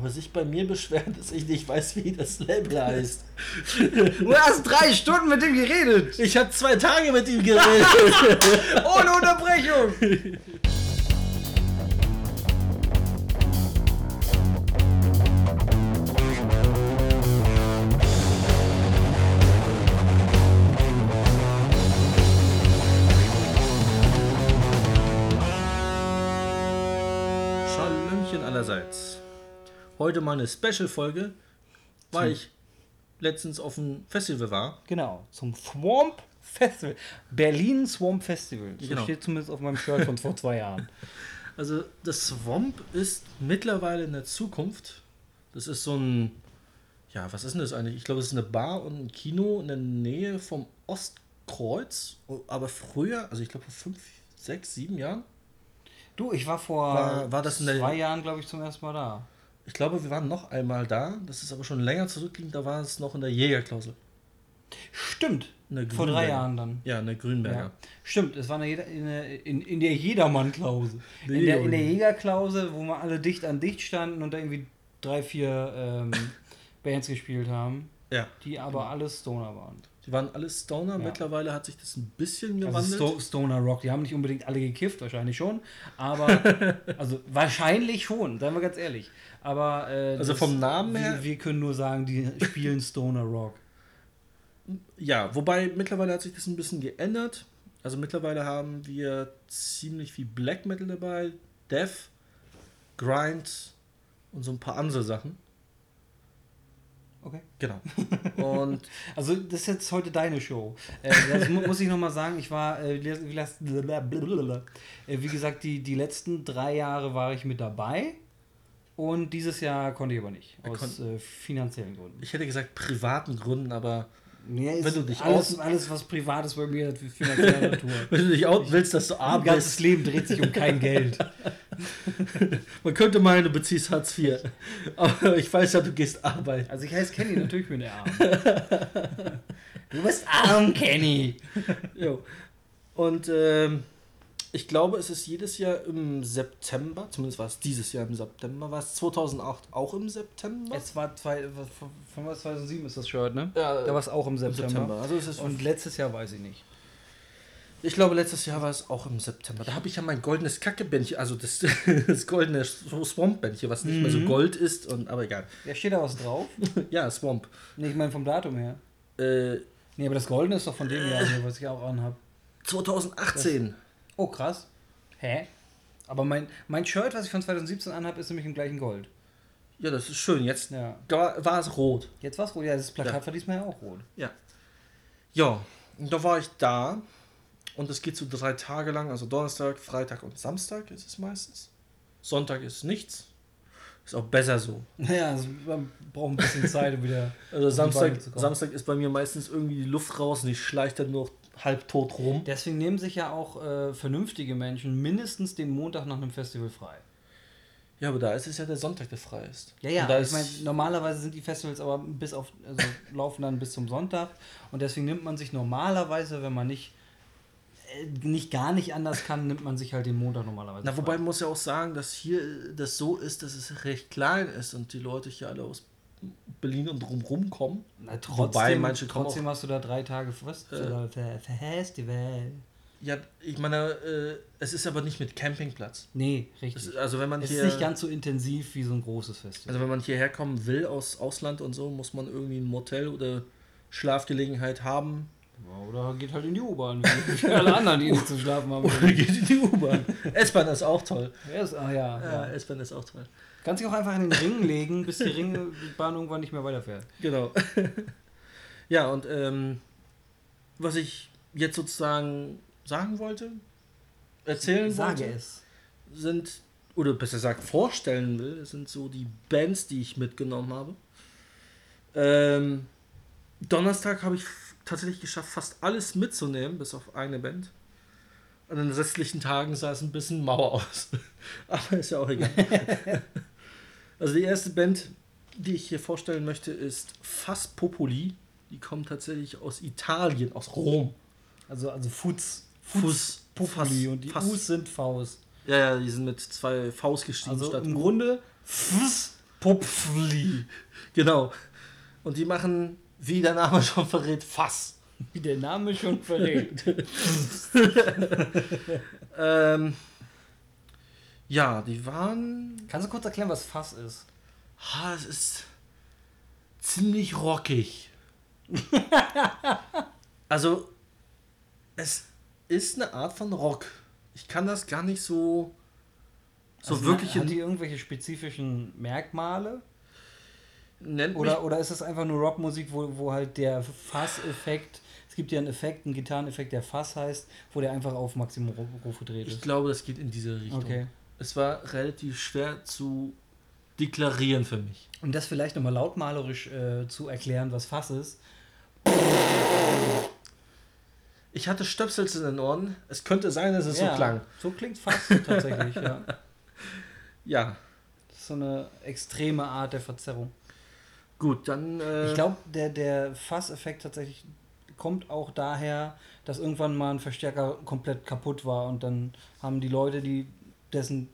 Aber sich bei mir beschwert, dass ich nicht weiß, wie das Label heißt. Du hast drei Stunden mit ihm geredet. Ich habe zwei Tage mit ihm geredet. Ohne Unterbrechung. Heute mal eine Special-Folge, weil ich letztens auf dem Festival war. Genau, zum Swamp Festival. Berlin Swamp Festival. So Genau. steht zumindest auf meinem Shirt von vor zwei Jahren. Also das Swamp ist mittlerweile in der Zukunft. Das ist so ein, ja, was ist denn das eigentlich? Ich glaube, es ist eine Bar und ein Kino in der Nähe vom Ostkreuz. Aber früher, also ich glaube vor fünf, sechs, sieben Jahren. Du, ich war vor War- war das in der- zwei Jahren, glaube ich, zum ersten Mal da. Ich glaube, wir waren noch einmal da. Das ist aber schon länger zurückliegend. Da war es noch in der Jägerklausel. Stimmt. Vor drei. Jahren dann. Ja, in der Grünberger. Ja. Stimmt, es war in der, in der, in, der Jedermann-Klause. In der, in der Junge. Jägerklause, wo wir alle dicht an dicht standen und da irgendwie drei, vier ähm, Bands gespielt haben, Ja. die aber alles Stoner waren. Die waren alles Stoner. Ja. Mittlerweile hat sich das ein bisschen Also gewandelt. Sto Stoner Rock, die haben nicht unbedingt alle gekifft, wahrscheinlich schon, aber also wahrscheinlich schon, seien wir ganz ehrlich. Aber äh, Also vom Namen wir, her- wir können nur sagen, die spielen Stoner Rock. Ja, wobei mittlerweile hat sich das ein bisschen geändert. Also mittlerweile haben wir ziemlich viel Black Metal dabei, Death, Grind und so ein paar andere Sachen. Okay. Genau. Und Also das ist jetzt heute deine Show. Äh, das mu muss ich nochmal sagen, ich war, äh, wie, äh, wie gesagt, die, die letzten drei Jahre war ich mit dabei und dieses Jahr konnte ich aber nicht, aus äh, finanziellen Gründen. ich hätte gesagt privaten Gründen, aber Nee, ist Wenn du dich alles, alles, was privat ist bei mir, hat finanzielle Natur. wenn du dich out willst, dass du arm ganzes bist, Leben dreht sich um kein Geld. man könnte meinen, du beziehst Hartz IV. Aber ich weiß ja, du gehst arbeiten. Also ich heiße Kenny, natürlich bin ich arm. Du bist arm, Kenny. Jo. Und ähm, ich glaube, es ist jedes Jahr im September, zumindest war es dieses Jahr im September, war es 2008 auch im September? Es war zwei, was- von von was 2007 ist das Shirt, ne? Ja, Da war es auch im im September. September. Also es ist Und letztes Jahr weiß ich nicht. ich glaube, letztes Jahr war es auch im September. Da habe ich ja mein goldenes Kackebändchen, also das, das goldene Swamp-Bändchen, was nicht mehr so Mhm. Gold ist, und, aber egal. Ja, steht da was drauf? Ja, Swamp. Nee, ich meine vom Datum her. Äh, Nee, aber das Goldene ist doch von dem Jahr, hier, was ich auch anhab. 2018. Oh, krass. Hä? Aber mein, mein Shirt, was ich von 2017 anhab, ist nämlich im gleichen Gold. Ja, das ist schön. Jetzt Ja. da war es rot. Jetzt war's rot. Ja, das Plakat Ja. war diesmal ja auch rot. Ja. Ja, und da war ich da. Und es geht so drei Tage lang, also Donnerstag, Freitag und Samstag ist es meistens. Sonntag ist nichts. Ist auch besser so. Naja, also, man braucht ein bisschen Zeit, um wieder. Also Samstag. Samstag ist bei mir meistens irgendwie die Luft raus und ich schleiche dann nur halb tot rum. Deswegen nehmen sich ja auch äh, vernünftige Menschen mindestens den Montag nach einem Festival frei. Ja, aber da ist es ja der Sonntag, der frei ist. Ja, ja, ich meine, normalerweise sind die Festivals aber bis auf, also laufen dann bis zum Sonntag und deswegen nimmt man sich normalerweise, wenn man nicht, äh, nicht gar nicht anders kann, nimmt man sich halt den Montag normalerweise. na, wobei frei. man muss ja auch sagen, dass hier das so ist, dass es recht klein ist und die Leute hier alle aus Berlin und drumherum kommen. Na, trotzdem, wobei manche kommen trotzdem hast du da drei Tage Fest Äh. Fe- Festival. Ja, ich meine, äh, es ist aber nicht mit Campingplatz. Nee, Es richtig. ist, also wenn man Es hier, ist nicht ganz so intensiv wie so ein großes Festival. also wenn man hierher kommen will aus Ausland und so, muss man irgendwie ein Motel oder Schlafgelegenheit haben. Oder geht halt in die U-Bahn, wie alle anderen, die nicht zu schlafen haben. Oder geht in die U-Bahn. S-Bahn ist auch toll. Ja, ah, ja, Ja, ja. S-Bahn ist auch toll. Kannst dich auch einfach in den Ring legen, bis die Ringbahn irgendwann nicht mehr weiterfährt. Genau. ja, und ähm, was ich jetzt sozusagen sagen wollte, erzählen Sage wollte, es. sind, oder besser gesagt vorstellen will, sind so die Bands, die ich mitgenommen habe. Ähm, Donnerstag habe ich tatsächlich geschafft, fast alles mitzunehmen, bis auf eine Band. An den restlichen Tagen sah es ein bisschen mau aus. Aber ist ja auch egal. also die erste Band, die ich hier vorstellen möchte, ist Fass Populi. Die kommen tatsächlich aus Italien, aus Rom. Also, also Fuß, Fuß, Populi Fass- und die Fass- U's sind Faust. Ja, ja, die sind mit zwei Vs geschrieben Also statt im U. Grunde Fuß Pupfli. Genau. Und die machen, wie der Name schon verrät, Fass. Wie der Name schon verrät. ähm, ja, die waren. Kannst du kurz erklären, was Fass ist? Ha, es ist ziemlich rockig. also, es ist eine Art von Rock. Ich kann das gar nicht so, so also wirklich. Hat die irgendwelche spezifischen Merkmale? Nennt oder, oder ist es einfach nur Rockmusik, wo, wo halt der Fass-Effekt, es gibt ja einen Effekt, einen Gitarreneffekt, der Fass heißt, wo der einfach auf Maximum Ruf gedreht ist? Ich glaube, das geht in diese Richtung. Okay. Es war relativ schwer zu deklarieren für mich. Um das vielleicht nochmal lautmalerisch äh, zu erklären, was Fass ist. Ich hatte Stöpsels in den Ohren. Es könnte sein, dass es ja, so klang. So klingt Fass tatsächlich, ja. Ja. Das ist so eine extreme Art der Verzerrung. Gut, dann. Äh ich glaube, der, der Fasseffekt tatsächlich kommt auch daher, dass irgendwann mal ein Verstärker komplett kaputt war und dann haben die Leute, die dessen,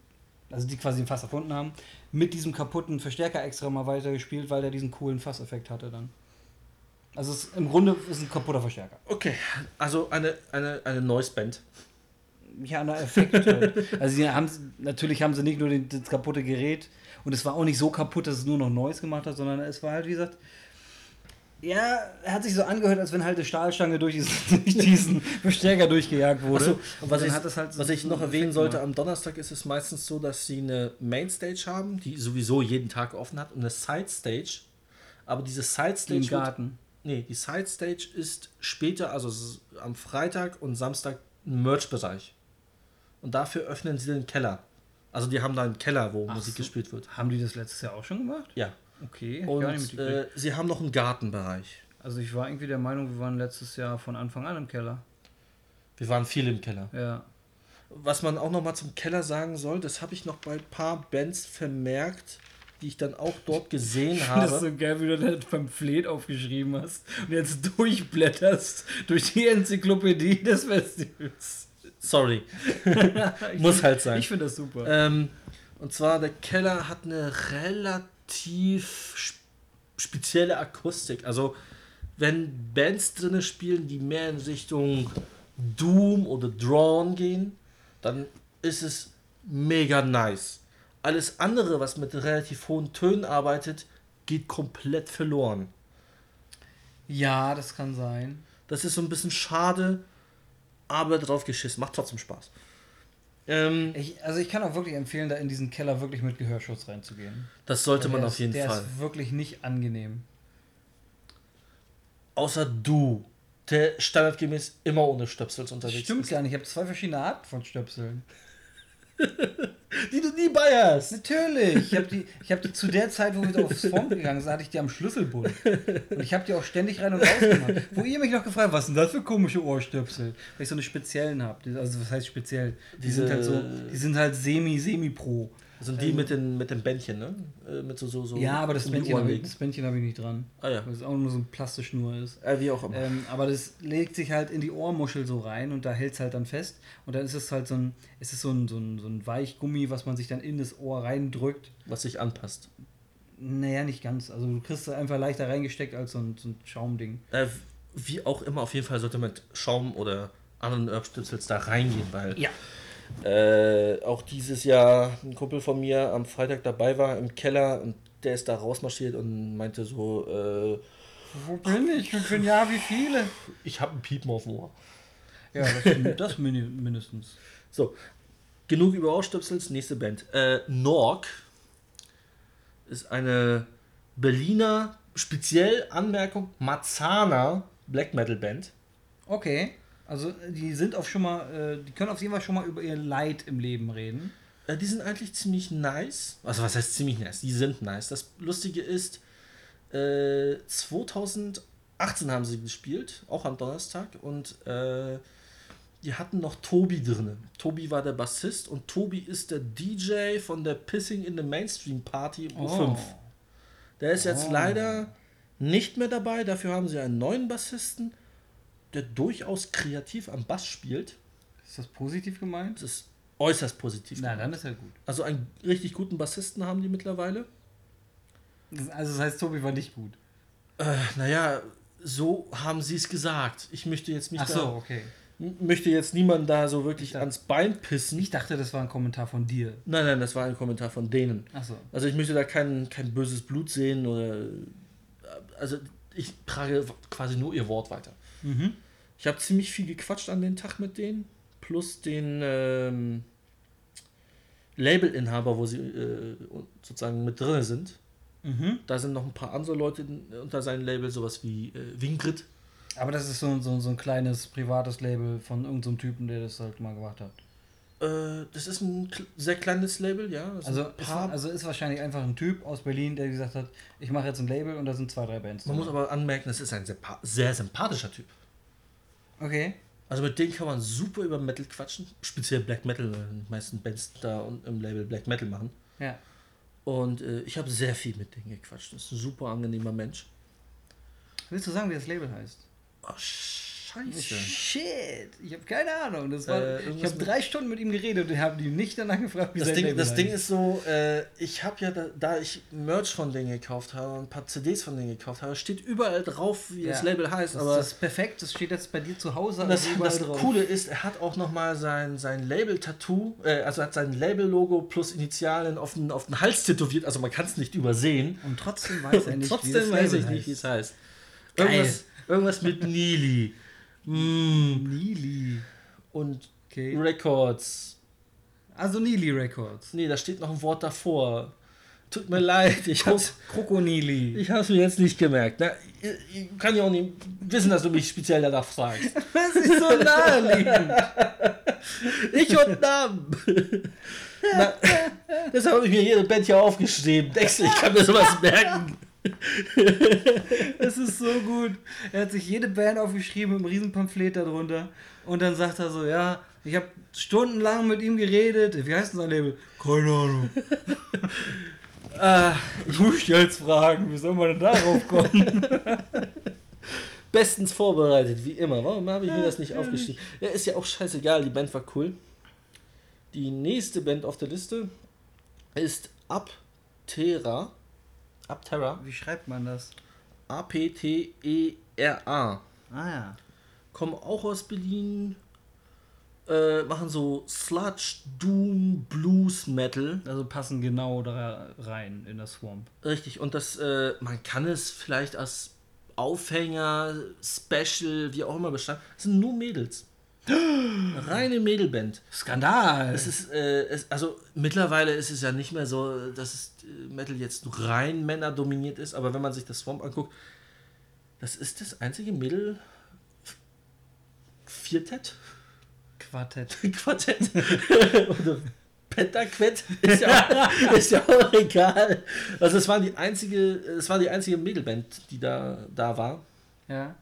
also die quasi den Fass erfunden haben, mit diesem kaputten Verstärker extra mal weitergespielt, weil der diesen coolen Fasseffekt hatte dann. Also es, im Grunde ist ein kaputter Verstärker. Okay, also eine, eine, eine Noise-Band. Ja, eine Effekt. Halt. also sie haben, natürlich haben sie nicht nur den, das kaputte Gerät und es war auch nicht so kaputt, dass es nur noch Noise gemacht hat, sondern es war halt, wie gesagt, ja, er hat sich so angehört, als wenn halt eine Stahlstange durch diesen, durch diesen Verstärker durchgejagt wurde. So, was, ich, halt was ich noch erwähnen sollte, am Donnerstag ist es meistens so, dass sie eine Mainstage haben, die sowieso jeden Tag offen hat, und eine Sidestage. Aber diese Sidestage. Im Garten. Wird, nee, die Sidestage ist später, also am Freitag und Samstag ein Merch-Bereich. Und dafür öffnen sie den Keller. Also die haben da einen Keller, wo Ach Musik so. gespielt wird. Haben die das letztes Jahr auch schon gemacht? Ja. Okay. Und äh, sie haben noch einen Gartenbereich. Also ich war irgendwie der Meinung, wir waren letztes Jahr von Anfang an im Keller. Wir waren viel im Keller. Ja. Was man auch noch mal zum Keller sagen soll, das habe ich noch bei ein paar Bands vermerkt, die ich dann auch dort gesehen habe. Das ist so geil, wie du das Pamphlet aufgeschrieben hast und jetzt durchblätterst durch die Enzyklopädie des Festivals. Sorry. Muss halt sein. Ich finde das super. Ähm, und zwar, der Keller hat eine relativ tief spezielle Akustik. Also wenn Bands drinne spielen, die mehr in Richtung Doom oder Drawn gehen, dann ist es mega nice. Alles andere, was mit relativ hohen Tönen arbeitet, geht komplett verloren. Ja, das kann sein. Das ist so ein bisschen schade, aber drauf geschissen. Macht trotzdem Spaß. Ähm, ich, also ich kann auch wirklich empfehlen, da in diesen Keller wirklich mit Gehörschutz reinzugehen. Das sollte man ist, auf jeden der Fall. Der ist wirklich nicht angenehm. Außer du, der standardgemäß immer ohne Stöpsels unterwegs Stimmt ist. gar nicht. Ich habe zwei verschiedene Arten von Stöpseln. Die du nie bei hast. Natürlich. Ich habe die, hab die zu der Zeit, wo wir aufs Form gegangen sind, hatte ich die am Schlüsselbund. Und ich habe die auch ständig rein und raus gemacht. Wo ihr mich noch gefragt habt, was sind das für komische Ohrstöpsel? Weil ich so eine speziellen habe. Also was heißt speziell? Die Diese, sind halt so, die sind halt semi, semi-pro. Das sind die ähm, mit, den, mit dem Bändchen, ne? Äh, mit so, so, so ja, aber das Bändchen habe ich, hab ich nicht dran. Ah ja. Weil es auch nur so ein Plastischnur ist. Äh, wie auch immer. Ähm, aber das legt sich halt in die Ohrmuschel so rein und da hält es halt dann fest. Und dann ist es halt so ein, ist es so ein, so ein, so ein Weichgummi, was man sich dann in das Ohr reindrückt. Was sich anpasst. Naja, nicht ganz. Also du kriegst es einfach leichter reingesteckt als so ein, so ein Schaumding. Äh, wie auch immer, auf jeden Fall sollte man mit Schaum oder anderen Erbstützels da reingehen, weil ja. Äh, auch dieses Jahr ein Kumpel von mir am Freitag dabei war im Keller und der ist da rausmarschiert und meinte so, äh, wo bin ich? Und für ein Jahr wie viele? Ich habe ein Piepen auf dem Ohr. Ja, das, das mindestens. So, genug über Ohrstöpsels, nächste Band. Äh, Nork ist eine Berliner, speziell Anmerkung, Marzana Black Metal Band. Okay. Also die sind auch schon mal, äh, die können auf jeden Fall schon mal über ihr Leid im Leben reden. Äh, die sind eigentlich ziemlich nice. Also was heißt ziemlich nice? Die sind nice. Das Lustige ist, äh, 2018 haben sie gespielt, auch am Donnerstag. Und äh, die hatten noch Tobi drin. Tobi war der Bassist und Tobi ist der DJ von der Pissing in the Mainstream Party U5. Oh. Der ist jetzt oh. leider nicht mehr dabei. Dafür haben sie einen neuen Bassisten der durchaus kreativ am Bass spielt. Ist das positiv gemeint? Das ist äußerst positiv. Na, gemeint. dann ist er gut. Also einen richtig guten Bassisten haben die mittlerweile. Also das heißt, Tobi war nicht gut. Äh, naja, so haben sie es gesagt. Ich möchte jetzt nicht Ach so, okay. möchte jetzt niemanden da so wirklich dachte- ans Bein pissen. Ich dachte, das war ein Kommentar von dir. nein, nein, das war ein Kommentar von denen. Ach so. Also ich möchte da kein, kein böses Blut sehen oder. Also ich trage quasi nur ihr Wort weiter. Mhm. Ich habe ziemlich viel gequatscht an den Tag mit denen, plus den ähm, Labelinhaber, wo sie äh, sozusagen mit drin sind. Mhm. Da sind noch ein paar andere Leute unter seinem Label, sowas wie äh, Wingrid. Aber das ist so, so, so ein kleines privates Label von irgendeinem so Typen, der das halt mal gemacht hat. Äh, das ist ein sehr kleines Label, ja. Also, ein ist, also ist wahrscheinlich einfach ein Typ aus Berlin, der gesagt hat, ich mache jetzt ein Label und da sind zwei, drei Bands. man muss aber anmerken, das ist ein sehr, sehr sympathischer Typ. Okay. Also mit denen kann man super über Metal quatschen, speziell Black Metal, weil die meisten Bands da und im Label Black Metal machen. Ja. Und äh, ich habe sehr viel mit denen gequatscht. Das ist ein super angenehmer Mensch. Willst du sagen, wie das Label heißt? Oh, scheiße. Shit, ich habe keine Ahnung. Das war, Äh, ich habe drei Stunden mit ihm geredet und habe ihn nicht danach gefragt, wie Das, Ding, Label das Ding heißt. ist so, äh, ich habe ja, da, da ich Merch von denen gekauft habe und ein paar CDs von denen gekauft habe, steht überall drauf, wie das Ja. Label heißt. das, aber das ist perfekt, das steht jetzt bei dir zu Hause das, also das drauf. Coole ist, er hat auch nochmal sein, sein Label-Tattoo, äh, also hat sein Label-Logo plus Initialen auf den, auf den Hals tätowiert, also man kann es nicht übersehen. Und trotzdem weiß er nicht, trotzdem wie das weiß Label ich nicht, heißt. wie es heißt. Geil. Irgendwas, irgendwas mit Nili. Mm. Nili. Und Okay. Records. Also Nili Records. Nee, da steht noch ein Wort davor. Tut mir leid, ich hab's, Krokonili. ich hab's mir jetzt nicht gemerkt. Na, ich, ich kann ja auch nicht wissen, dass du mich speziell danach fragst. Das ist so naheliegend. Ich und Namen. Na, deshalb habe ich mir jede Band hier aufgeschrieben. Denkst du, ich kann mir sowas merken? Das ist so gut. Er hat sich jede Band aufgeschrieben mit einem riesen Pamphlet darunter. Und dann sagt er so, ja, ich habe stundenlang mit ihm geredet. Wie heißt denn sein Label? Keine Ahnung. Ah, Ich muss dich jetzt fragen, wie soll man denn darauf kommen? bestens vorbereitet, wie immer. Warum habe ich mir das nicht aufgeschrieben? Ja, ist ja auch scheißegal, die Band war cool. Die nächste Band auf der Liste ist Aptera. Aptera. Wie schreibt man das? A-P-T-E-R-A. Ah ja. Kommen auch aus Berlin. Äh, machen so Sludge, Doom, Blues, Metal. Also passen genau da rein in das Swamp. Richtig, und das, äh, man kann es vielleicht als Aufhänger, Special, wie auch immer beschreiben. Es sind nur Mädels. Reine Mädelband. Skandal! Es ist, äh, es, also mittlerweile ist es ja nicht mehr so, dass es, äh, Metal jetzt rein Männer dominiert ist, aber wenn man sich das Swamp anguckt, das ist das einzige Mädel Viertett? Quartett. Quartett oder Pentaquett ist ja, auch, ist ja auch egal. Also es war die einzige, es war die einzige Mädelband, die da, da war. Ja.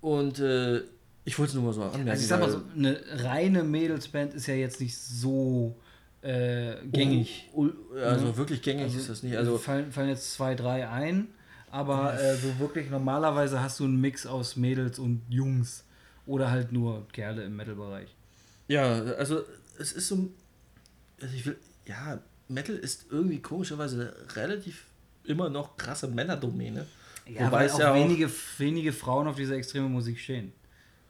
Und äh, ich wollte es nur mal so anmerken. Also ich sag mal so, eine reine Mädelsband ist ja jetzt nicht so äh, gängig. Oh, oh, also Mhm. wirklich gängig ist das nicht. Also fallen, fallen jetzt zwei, drei ein, aber äh, so wirklich normalerweise hast du einen Mix aus Mädels und Jungs oder halt nur Kerle im Metal-Bereich. ja, also es ist so, also ich will, ja, Metal ist irgendwie komischerweise relativ immer noch krasse Männerdomäne. Ja, Wobei weil es auch ja auch- wenige, wenige Frauen auf diese extreme Musik stehen.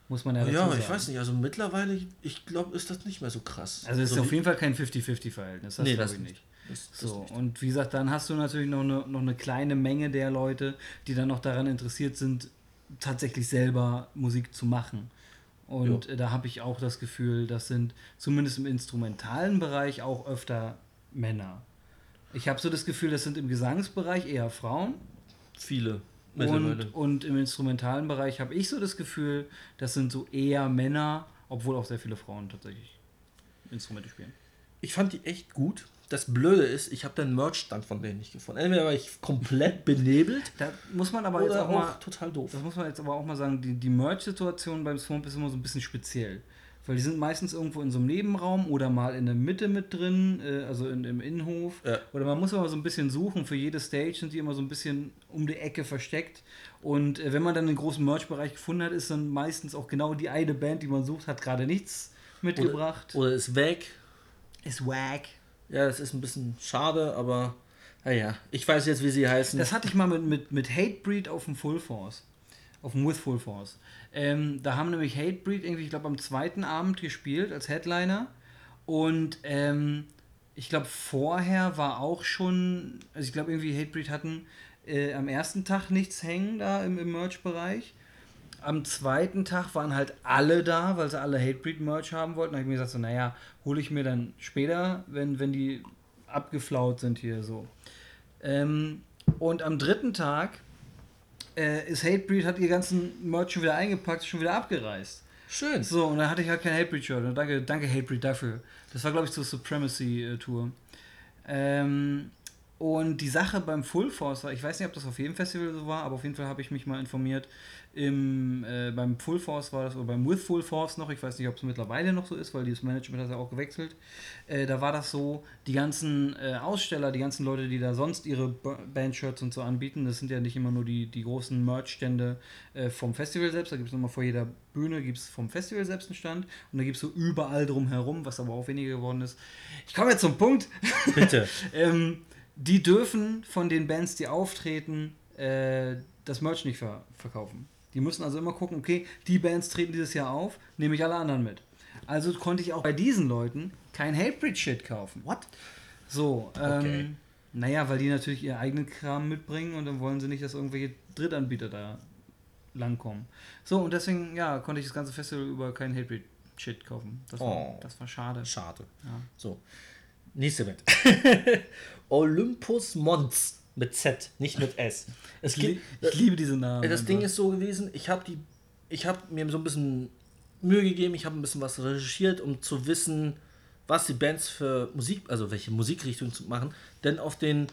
Muss man ja dazu Ja, sagen. ich weiß nicht, also mittlerweile, ich glaube, ist das nicht mehr so krass. Also es ist so auf wie- jeden Fall kein 50-50-Verhältnis, das Nee, glaube das ich nicht. das, das So, nicht. und wie gesagt, dann hast du natürlich noch eine, noch eine kleine Menge der Leute, die dann noch daran interessiert sind, tatsächlich selber Musik zu machen. Und äh, da habe ich auch das Gefühl, das sind zumindest im instrumentalen Bereich auch öfter Männer. Ich habe so das Gefühl, das sind im Gesangsbereich eher Frauen. Viele. Und, und im instrumentalen Bereich habe ich so das Gefühl, das sind so eher Männer, obwohl auch sehr viele Frauen tatsächlich Instrumente spielen. Ich fand die echt gut. Das Blöde ist, ich habe den Merch-Stand von denen nicht gefunden. Entweder war ich komplett benebelt Da muss man aber jetzt auch auch mal total doof. Das muss man jetzt aber auch mal sagen, die, die Merch-Situation beim Swamp ist immer so ein bisschen speziell. Weil die sind meistens irgendwo in so einem Nebenraum oder mal in der Mitte mit drin, äh, also in, im Innenhof. Ja. Oder man muss immer so ein bisschen suchen. Für jede Stage sind die immer so ein bisschen um die Ecke versteckt. Und äh, wenn man dann einen großen Merch-Bereich gefunden hat, ist dann meistens auch genau die eine Band, die man sucht, hat gerade nichts mitgebracht. Oder ist weg. ist wack. Ja, das ist ein bisschen schade, aber Ah ja, ich weiß jetzt, wie sie heißen. Das hatte ich mal mit, mit, mit Hatebreed auf dem Full Force. Auf dem With Full Force. Ähm, da haben nämlich Hatebreed irgendwie, ich glaube, am zweiten Abend gespielt als Headliner. Und ähm, ich glaube, vorher war auch schon, also ich glaube, irgendwie Hatebreed hatten äh, am ersten Tag nichts hängen da im, im Merch-Bereich. Am zweiten Tag waren halt alle da, weil sie alle Hatebreed-Merch haben wollten. Da habe ich mir gesagt, so, naja, hole ich mir dann später, wenn, wenn die abgeflaut sind hier so. Ähm, und am dritten Tag äh, ist Hatebreed, hat ihr ganzen Merch schon wieder eingepackt, schon wieder abgereist. Schön. So, und dann hatte ich halt kein Hatebreed-Shirt. Danke, danke Hatebreed dafür. Das war, glaube ich, zur Supremacy-Tour. Ähm, und die Sache beim Full Force war, ich weiß nicht, ob das auf jedem Festival so war, aber auf jeden Fall habe ich mich mal informiert. Im, äh, beim Full Force war das, oder beim With Full Force noch, ich weiß nicht, ob es mittlerweile noch so ist, weil dieses Management hat ja auch gewechselt. Äh, da war das so, die ganzen äh, Aussteller, die ganzen Leute, die da sonst ihre Bandshirts und so anbieten, das sind ja nicht immer nur die, die großen Merch-Stände äh, vom Festival selbst, da gibt es nochmal vor jeder Bühne gibt es vom Festival selbst einen Stand und da gibt es so überall drumherum, was aber auch weniger geworden ist. Ich komme jetzt zum Punkt. Bitte. ähm, die dürfen von den Bands, die auftreten, äh, das Merch nicht ver verkaufen. Die müssen also immer gucken, okay, die Bands treten dieses Jahr auf, nehme ich alle anderen mit. Also konnte ich auch bei diesen Leuten kein Hatebreed-Shit kaufen. What? So, ähm, Okay. naja, weil die natürlich ihren eigenen Kram mitbringen und dann wollen sie nicht, dass irgendwelche Drittanbieter da langkommen. So, und deswegen, ja, konnte ich das ganze Festival über kein Hatebreed-Shit kaufen. Das war, Oh. das war schade. Schade. Ja. So. Nächste Band. Olympus Mons mit Z, nicht mit S. Es gibt, ich liebe diese Namen. das Ding ist so gewesen, ich habe die ich habe mir so ein bisschen Mühe gegeben, ich habe ein bisschen was recherchiert, um zu wissen, was die Bands für Musik, also welche Musikrichtung zu machen, denn auf den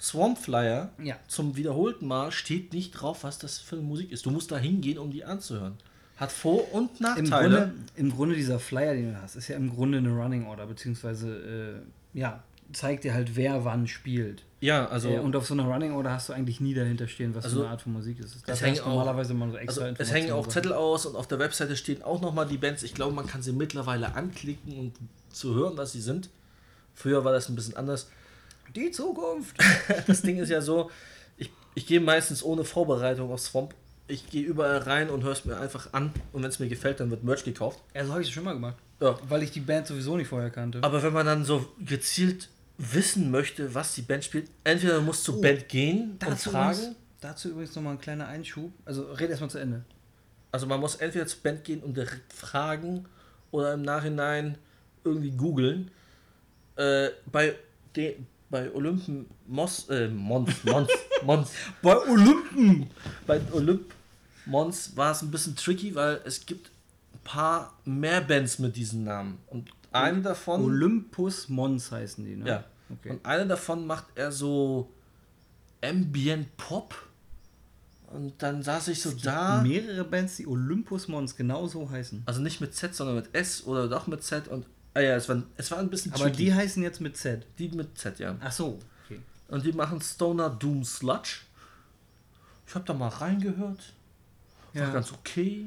Swamp Flyer Ja. zum wiederholten Mal steht nicht drauf, was das für eine Musik ist. Du musst da hingehen, um die anzuhören. Hat Vor- und Im Nachteile. Grunde, Im Grunde dieser Flyer, den du hast, ist ja im Grunde eine Running Order, beziehungsweise äh, ja, zeigt dir halt, wer wann spielt. ja, also äh, und auf so einer Running Order hast du eigentlich nie dahinter stehen, was Also, für eine Art von Musik ist. Das hängen heißt auch- normalerweise immer so extra Also es hängen auch. Zettel aus und auf der Webseite stehen auch nochmal die Bands. Ich glaube, man kann sie mittlerweile anklicken und zu hören, was sie sind. Früher war das ein bisschen anders. Die Zukunft! Das Ding ist ja so, ich, ich gehe meistens ohne Vorbereitung auf Swamp. Ich gehe überall rein und höre es mir einfach an. Und wenn es mir gefällt, dann wird Merch gekauft. Ja, so habe ich es schon mal gemacht. Ja. Weil ich die Band sowieso nicht vorher kannte. Aber wenn man dann so gezielt wissen möchte, was die Band spielt, entweder man muss zur Oh, Band gehen und dazu, fragen. übrigens, dazu übrigens nochmal ein kleiner Einschub. Also red erstmal zu Ende. Also man muss entweder zur Band gehen und direkt fragen oder im Nachhinein irgendwie googeln. Äh, bei, de, bei Olympen Mos, äh, Mons, Mons, Mons, Bei Olympen! bei Olymp Mons war es ein bisschen tricky, weil es gibt ein paar mehr Bands mit diesen Namen. Und eine davon, Olympus Mons heißen die, ne? ja, Okay. und eine davon macht er so Ambient Pop. Und dann saß ich so da. Mehrere Bands, die Olympus Mons genau so heißen. Also nicht mit Z, sondern mit S oder doch mit Z und. Ah ja, es war, es war ein bisschen Aber tricky. die heißen jetzt mit Z. Die mit Z, ja. Ach so. Okay. Und die machen Stoner Doom Sludge. Ich habe da mal reingehört. War Ja. ganz okay.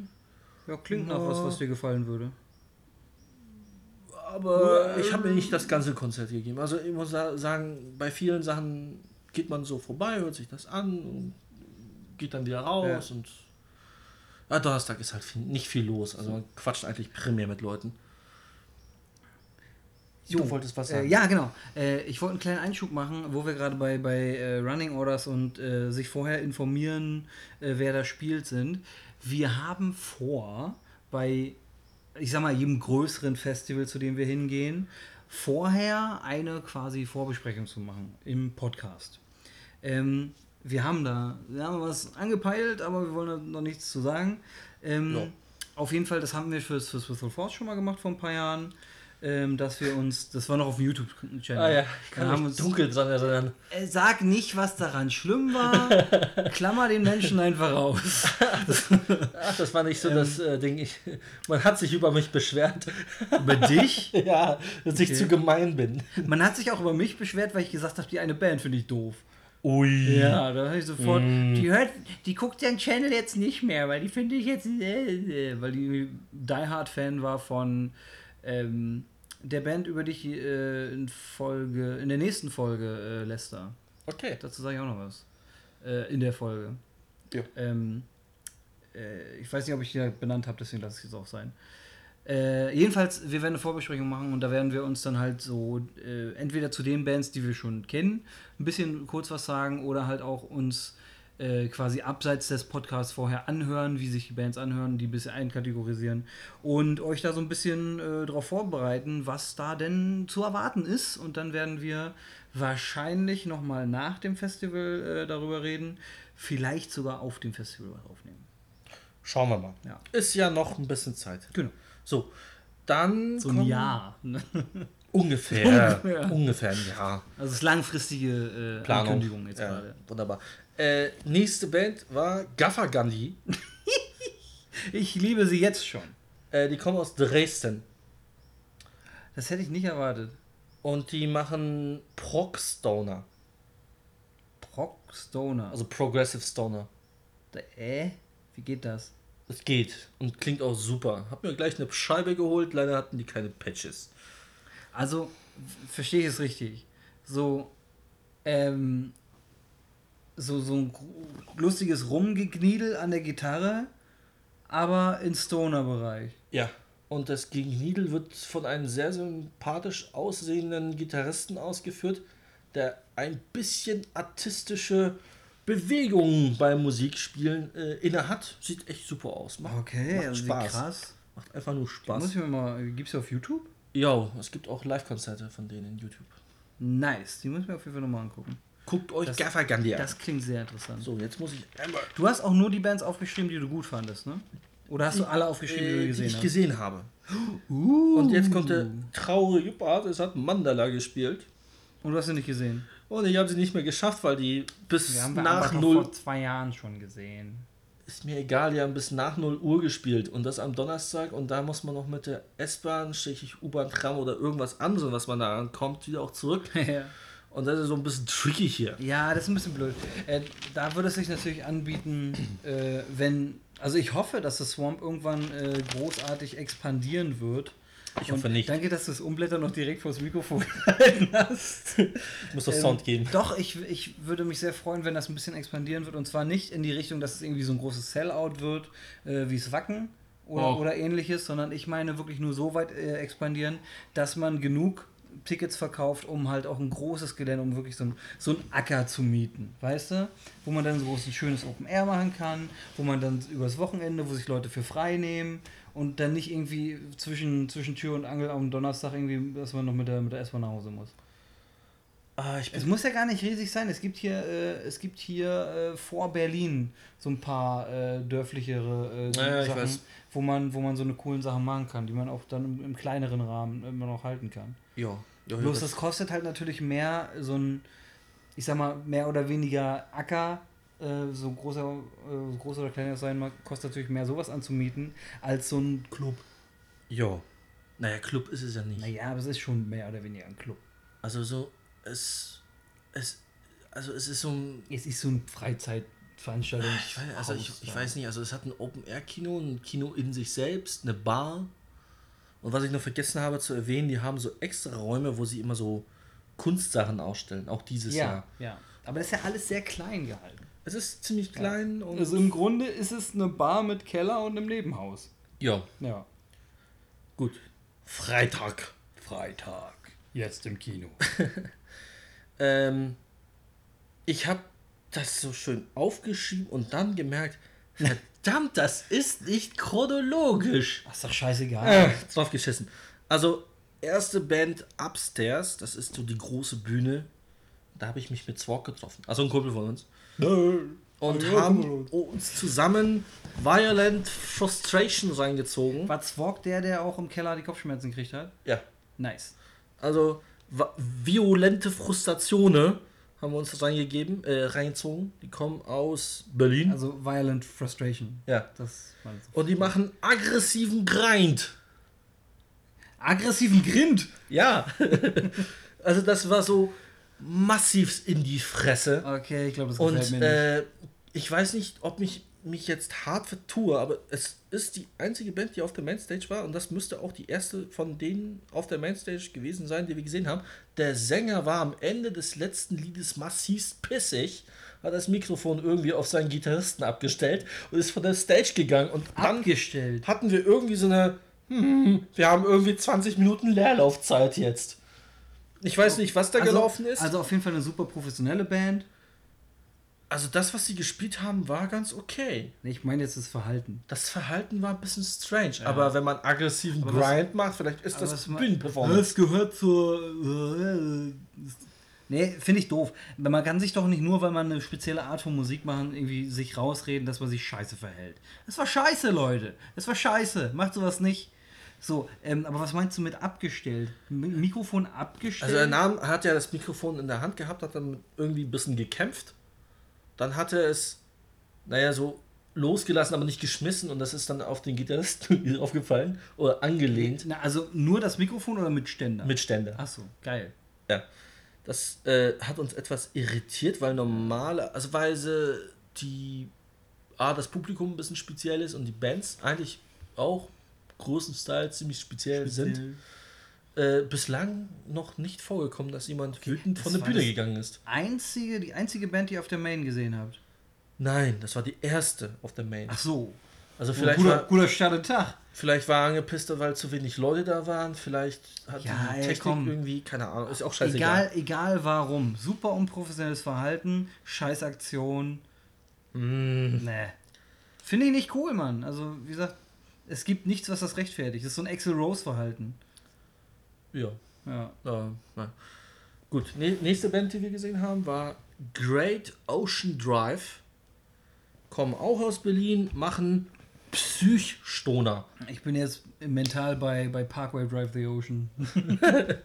Ja, klingt nach Ja. was, was dir gefallen würde. Aber ich habe mir nicht das ganze Konzert gegeben. Also ich muss sa- sagen, bei vielen Sachen geht man so vorbei, hört sich das an und geht dann wieder raus. Und ja, Donnerstag ist halt viel, nicht viel los. Also man quatscht eigentlich primär mit Leuten. Du wolltest was Äh, sagen. ja, genau. Äh, ich wollte einen kleinen Einschub machen, wo wir gerade bei, bei äh, Running Orders und äh, sich vorher informieren, äh, wer da spielt, sind. Wir haben vor, bei, ich sag mal, jedem größeren Festival, zu dem wir hingehen, vorher eine quasi Vorbesprechung zu machen im Podcast. Ähm, wir haben da wir haben was angepeilt, aber wir wollen da noch nichts zu sagen. Ähm, Ja. Auf jeden Fall, das haben wir fürs, fürs Whistle Force schon mal gemacht vor ein paar Jahren. Ähm, dass wir uns, das war noch auf dem YouTube-Channel. Ah ja, ich kann haben uns- dunkel dran erinnern. Äh, Sag nicht, was daran schlimm war. Klammer den Menschen einfach aus. Ach, das war nicht so das äh, Ding. Ich, man hat sich über mich beschwert. Über dich? ja, dass ich Okay. zu gemein bin. Man hat sich auch über mich beschwert, weil ich gesagt habe, die eine Band finde ich doof. Ui. Ja, da habe ich sofort. Mm. Die hört, die guckt den Channel jetzt nicht mehr, weil die finde ich jetzt. Äh, äh, weil die Die Hard Fan war von ähm, der Band, über die ich äh, in Folge, in der nächsten Folge äh, Lester Okay. Dazu sage ich auch noch was. Äh, in der Folge. Ja. Ähm, äh, ich weiß nicht, ob ich die benannt habe, deswegen lasse ich es auch sein. Äh, jedenfalls, wir werden eine Vorbesprechung machen und da werden wir uns dann halt so äh, entweder zu den Bands, die wir schon kennen, ein bisschen kurz was sagen oder halt auch uns äh, quasi abseits des Podcasts vorher anhören, wie sich die Bands anhören, die ein bisschen einkategorisieren und euch da so ein bisschen äh, darauf vorbereiten, was da denn zu erwarten ist. Und dann werden wir wahrscheinlich nochmal nach dem Festival äh, darüber reden, vielleicht sogar auf dem Festival was aufnehmen. Schauen wir mal. Ja. Ist ja noch ein bisschen Zeit. Genau. So, dann. So ein Jahr. Ungefähr. Ungefähr. Ungefähr ein Jahr. Also es ist langfristige äh, Planung. Ankündigung jetzt ja, gerade. Wunderbar. Äh, nächste Band war Gaffer Gandhi. Ich liebe sie jetzt schon. Äh, die kommen aus Dresden. Das hätte ich nicht erwartet. Und die machen Prog Stoner. Proc Stoner. Also Progressive Stoner. äh? Wie geht das? Das geht und klingt auch super. Hab mir gleich eine Scheibe geholt, leider hatten die keine Patches. Also, verstehe ich es richtig. So, ähm, so, so ein lustiges Rumgekniedel an der Gitarre, aber im Stoner-Bereich. Ja. Und das gegen Needle wird von einem sehr sympathisch aussehenden Gitarristen ausgeführt, der ein bisschen artistische Bewegungen beim Musikspielen äh, inne hat. Sieht echt super aus. Macht, macht also Spaß. krass. Macht einfach nur Muss Spaß. ich mir mal, gibt's die auf YouTube? Ja, es gibt auch Live-Konzerte von denen in YouTube. Nice, die muss ich mir auf jeden Fall nochmal angucken. Guckt euch Das- Gaffer Gandhi an. Das klingt sehr interessant. So, jetzt muss ich einmal. Du hast auch nur die Bands aufgeschrieben, die du gut fandest, ne? Oder hast du alle aufgeschrieben, die Äh, du die gesehen ich hast? gesehen habe. Uh. Und jetzt kommt der traurige Part, es hat Mandala gespielt. Und du hast sie nicht gesehen. Und ich habe sie nicht mehr geschafft, weil die bis Wir haben wir nach einfach noch 0 vor zwei Jahren schon gesehen. Ist mir egal, die haben bis nach 0 Uhr gespielt und das am Donnerstag und da muss man noch mit der S-Bahn, Strich U-Bahn, Tram oder irgendwas anderes, was man da ankommt, wieder auch zurück. Und das ist so ein bisschen tricky hier. ja, das ist ein bisschen blöd. Äh, da würde es sich natürlich anbieten, äh, wenn. Also ich hoffe, dass das Swamp irgendwann äh, großartig expandieren wird. Ich hoffe nicht. Danke, dass du das Umblätter noch direkt vors Mikrofon gehalten hast. Muss doch Ähm, Sound geben. Doch, ich, ich würde mich sehr freuen, wenn das ein bisschen expandieren wird. Und zwar nicht in die Richtung, dass es irgendwie so ein großes Sellout wird, äh, wie es Wacken oder, Oh. oder ähnliches, sondern ich meine wirklich nur so weit äh, expandieren, dass man genug Tickets verkauft, um halt auch ein großes Gelände, um wirklich so ein, so ein Acker zu mieten, weißt du? Wo man dann so ein schönes Open Air machen kann, wo man dann übers Wochenende, wo sich Leute für frei nehmen und dann nicht irgendwie zwischen, zwischen Tür und Angel am Donnerstag irgendwie, dass man noch mit der, mit der S-Bahn nach Hause muss. Ah, Es muss ja gar nicht riesig sein. Es gibt hier, äh, es gibt hier äh, vor Berlin so ein paar äh, dörflichere äh, Ja, ja, ich Sachen, wo man, wo man so eine coolen Sachen machen kann, die man auch dann im, im kleineren Rahmen immer noch halten kann. ja. ja, Bloß das kostet halt natürlich mehr, so ein, ich sag mal, mehr oder weniger Acker, äh, so großer, äh, so groß oder kleiner sein mag, kostet natürlich mehr sowas anzumieten, als so ein Club. ja. Naja, Club ist es ja nicht. Naja, aber es ist schon mehr oder weniger ein Club. Also so, es, es, also es ist so ein, Es ist so ein Freizeitveranstaltung. ich weiß, also ich, ich weiß nicht, also es hat ein Open-Air-Kino, ein Kino in sich selbst, eine Bar. Und was ich noch vergessen habe zu erwähnen, die haben so extra Räume, wo sie immer so Kunstsachen ausstellen, auch dieses Ja, Jahr. ja. Aber das ist ja alles sehr klein gehalten. Es ist ziemlich klein und. Also im Grunde ist es eine Bar mit Keller und einem Nebenhaus. ja, Ja. gut. Freitag. Freitag. Jetzt im Kino. Ähm, ich habe das so schön aufgeschrieben und dann gemerkt, verdammt, das ist nicht chronologisch. Ach, ist doch scheißegal. Äh, drauf geschissen. Also, erste Band Upstairs, das ist so die große Bühne. Da habe ich mich mit Zwok getroffen. Also ein Kumpel von uns. Und Ja, haben uns zusammen Violent Frustration reingezogen. War Zwok der, der auch im Keller die Kopfschmerzen gekriegt hat? Ja. Nice. Also violente Frustratione haben wir uns reingegeben, äh, reingezogen. Die kommen aus Berlin. Also Violent Frustration. ja. Das war so. Und die machen aggressiven Grind. Aggressiven Grind. Ja. also das war so massiv in die Fresse. Okay, ich glaube, das gefällt Und mir nicht. äh, ich weiß nicht, ob mich mich jetzt hart vertue, aber es ist die einzige Band, die auf der Mainstage war und das müsste auch die erste von denen auf der Mainstage gewesen sein, die wir gesehen haben. Der Sänger war am Ende des letzten Liedes massiv pissig, hat das Mikrofon irgendwie auf seinen Gitarristen abgestellt und ist von der Stage gegangen und dann Abgestellt. hatten wir irgendwie so eine, hm, wir haben irgendwie 20 Minuten Leerlaufzeit jetzt. Ich weiß nicht, was da gelaufen ist. Also auf jeden Fall eine super professionelle Band. Also das, was sie gespielt haben, war ganz okay. Nee, Ich meine jetzt das Verhalten. Das Verhalten war ein bisschen strange, aber wenn man aggressiven Aber was- Grind macht, vielleicht ist das was ma- Bühnenperformance. gehört zur. äh, Nee, finde ich doof. Man kann sich doch nicht nur, weil man eine spezielle Art von Musik machen, irgendwie sich rausreden, dass man sich scheiße verhält. Das war scheiße, Leute. Das war scheiße. Macht sowas nicht. So, ähm, aber was meinst du mit abgestellt? Mi- Mikrofon abgestellt? Also er nahm, hat ja das Mikrofon in der Hand gehabt, hat dann irgendwie ein bisschen gekämpft. Dann hat er es, naja, so losgelassen, aber nicht geschmissen und das ist dann auf den Gitarristen aufgefallen oder angelehnt Na, also nur das Mikrofon oder mit Ständer? mit Ständer. Achso, geil. Ja. Das äh, hat uns etwas irritiert, weil normale, weil sie die, A, das Publikum ein bisschen speziell ist und die Bands eigentlich auch großen Style ziemlich speziell sind. Äh, bislang noch nicht vorgekommen, dass jemand wütend von der Bühne gegangen ist. Einzige, die einzige Band, die ihr auf der Main gesehen habt. Nein, das war die erste auf der Main. Ach so. Also Vielleicht vielleicht guter, war, guter Start im Tag. vielleicht war angepisst, weil zu wenig Leute da waren. Vielleicht hat Ja, die ey, Technik komm. irgendwie, keine Ahnung, ist auch scheißegal. Egal, egal warum. Super unprofessionelles Verhalten, Scheißaktion. Mm, Nee. Finde ich nicht cool, Mann. Also, wie gesagt, es gibt nichts, was das rechtfertigt. Das ist so ein Axel Rose-Verhalten. ja. Ja. Äh, na. Gut, nä- nächste Band, die wir gesehen haben, war Great Ocean Drive. Kommen auch aus Berlin, machen Psychstoner. Ich bin jetzt mental bei, bei Parkway Drive the Ocean.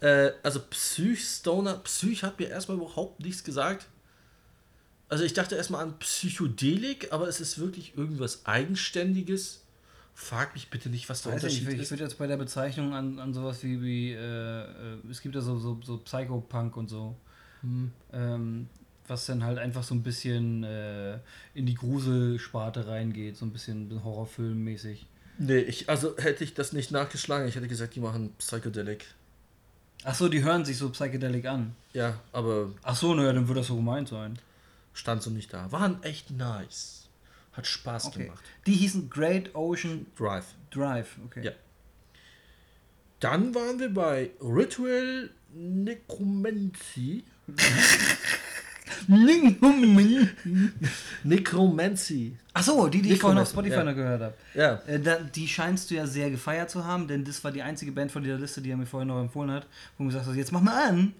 Äh, also Psychstoner, Psych hat mir erstmal überhaupt nichts gesagt. Also ich dachte erstmal an Psychedelik, aber es ist wirklich irgendwas Eigenständiges. Frag mich bitte nicht, was der Weiß ich, Unterschied ich, ich ist. würde jetzt bei der Bezeichnung an, an sowas wie, wie äh, äh, es gibt ja so, so, so Psychopunk und so. Hm. ähm, was dann halt einfach so ein bisschen äh, in die Gruselsparte reingeht, so ein bisschen Horrorfilmmäßig. Nee, ich, also hätte ich das nicht nachgeschlagen, ich hätte gesagt, die machen Psychedelic. Ach so, die hören sich so psychedelic an. Ja, aber Ach so, naja, dann würde das so gemeint sein. Stand so nicht da. Waren echt nice. Hat Spaß Okay. gemacht. Die hießen Great Ocean Drive. Drive, okay. Ja. Dann waren wir bei Ritual Necromancy. Necromancy. Ach so, die, die ich vorhin auf Spotify ja. noch gehört habe. Ja. Äh, da, die scheinst du ja sehr gefeiert zu haben, denn das war die einzige Band von dieser Liste, die er mir vorhin noch empfohlen hat, wo du gesagt hast, jetzt mach mal an.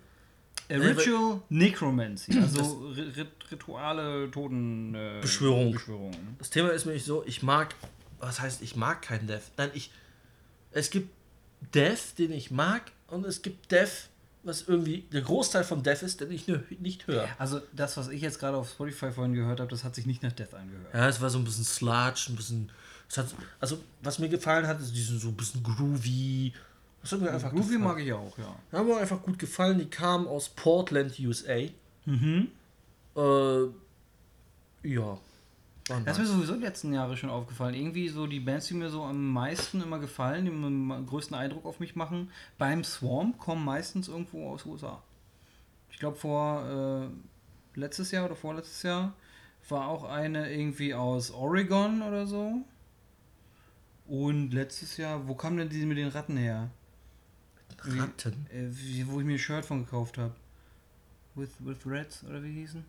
Äh, Ritual Necromancy, also Ri- Rit Rituale, Toten... Äh, Beschwörung. Das Thema ist nämlich so, ich mag, was heißt, ich mag kein Death. Nein, ich, es gibt Death, den ich mag und es gibt Death, was irgendwie der Großteil von Death ist, den ich nur nicht höre. Also das, was ich jetzt gerade auf Spotify vorhin gehört habe, das hat sich nicht nach Death angehört. Ja, es war so ein bisschen sludge, ein bisschen. Es hat, also, was mir gefallen hat, ist diesen so ein bisschen groovy. Das hat mir einfach Groovy gefallen. mag ich auch, ja. Die haben mir einfach gut gefallen. Die kamen aus Portland, USA. Mhm. Äh, ja. Waren Das ist mir sowieso die letzten Jahre schon aufgefallen. Irgendwie so die Bands, die mir so am meisten immer gefallen, die am größten Eindruck auf mich machen, beim Swarm kommen meistens irgendwo aus USA. Ich glaube vor äh, letztes Jahr oder vorletztes Jahr war auch eine irgendwie aus Oregon oder so. Und letztes Jahr, wo kam denn die mit den Ratten her? Wie- Ratten. Äh, wie, wo ich mir ein Shirt von gekauft habe. With, with Reds oder wie hießen?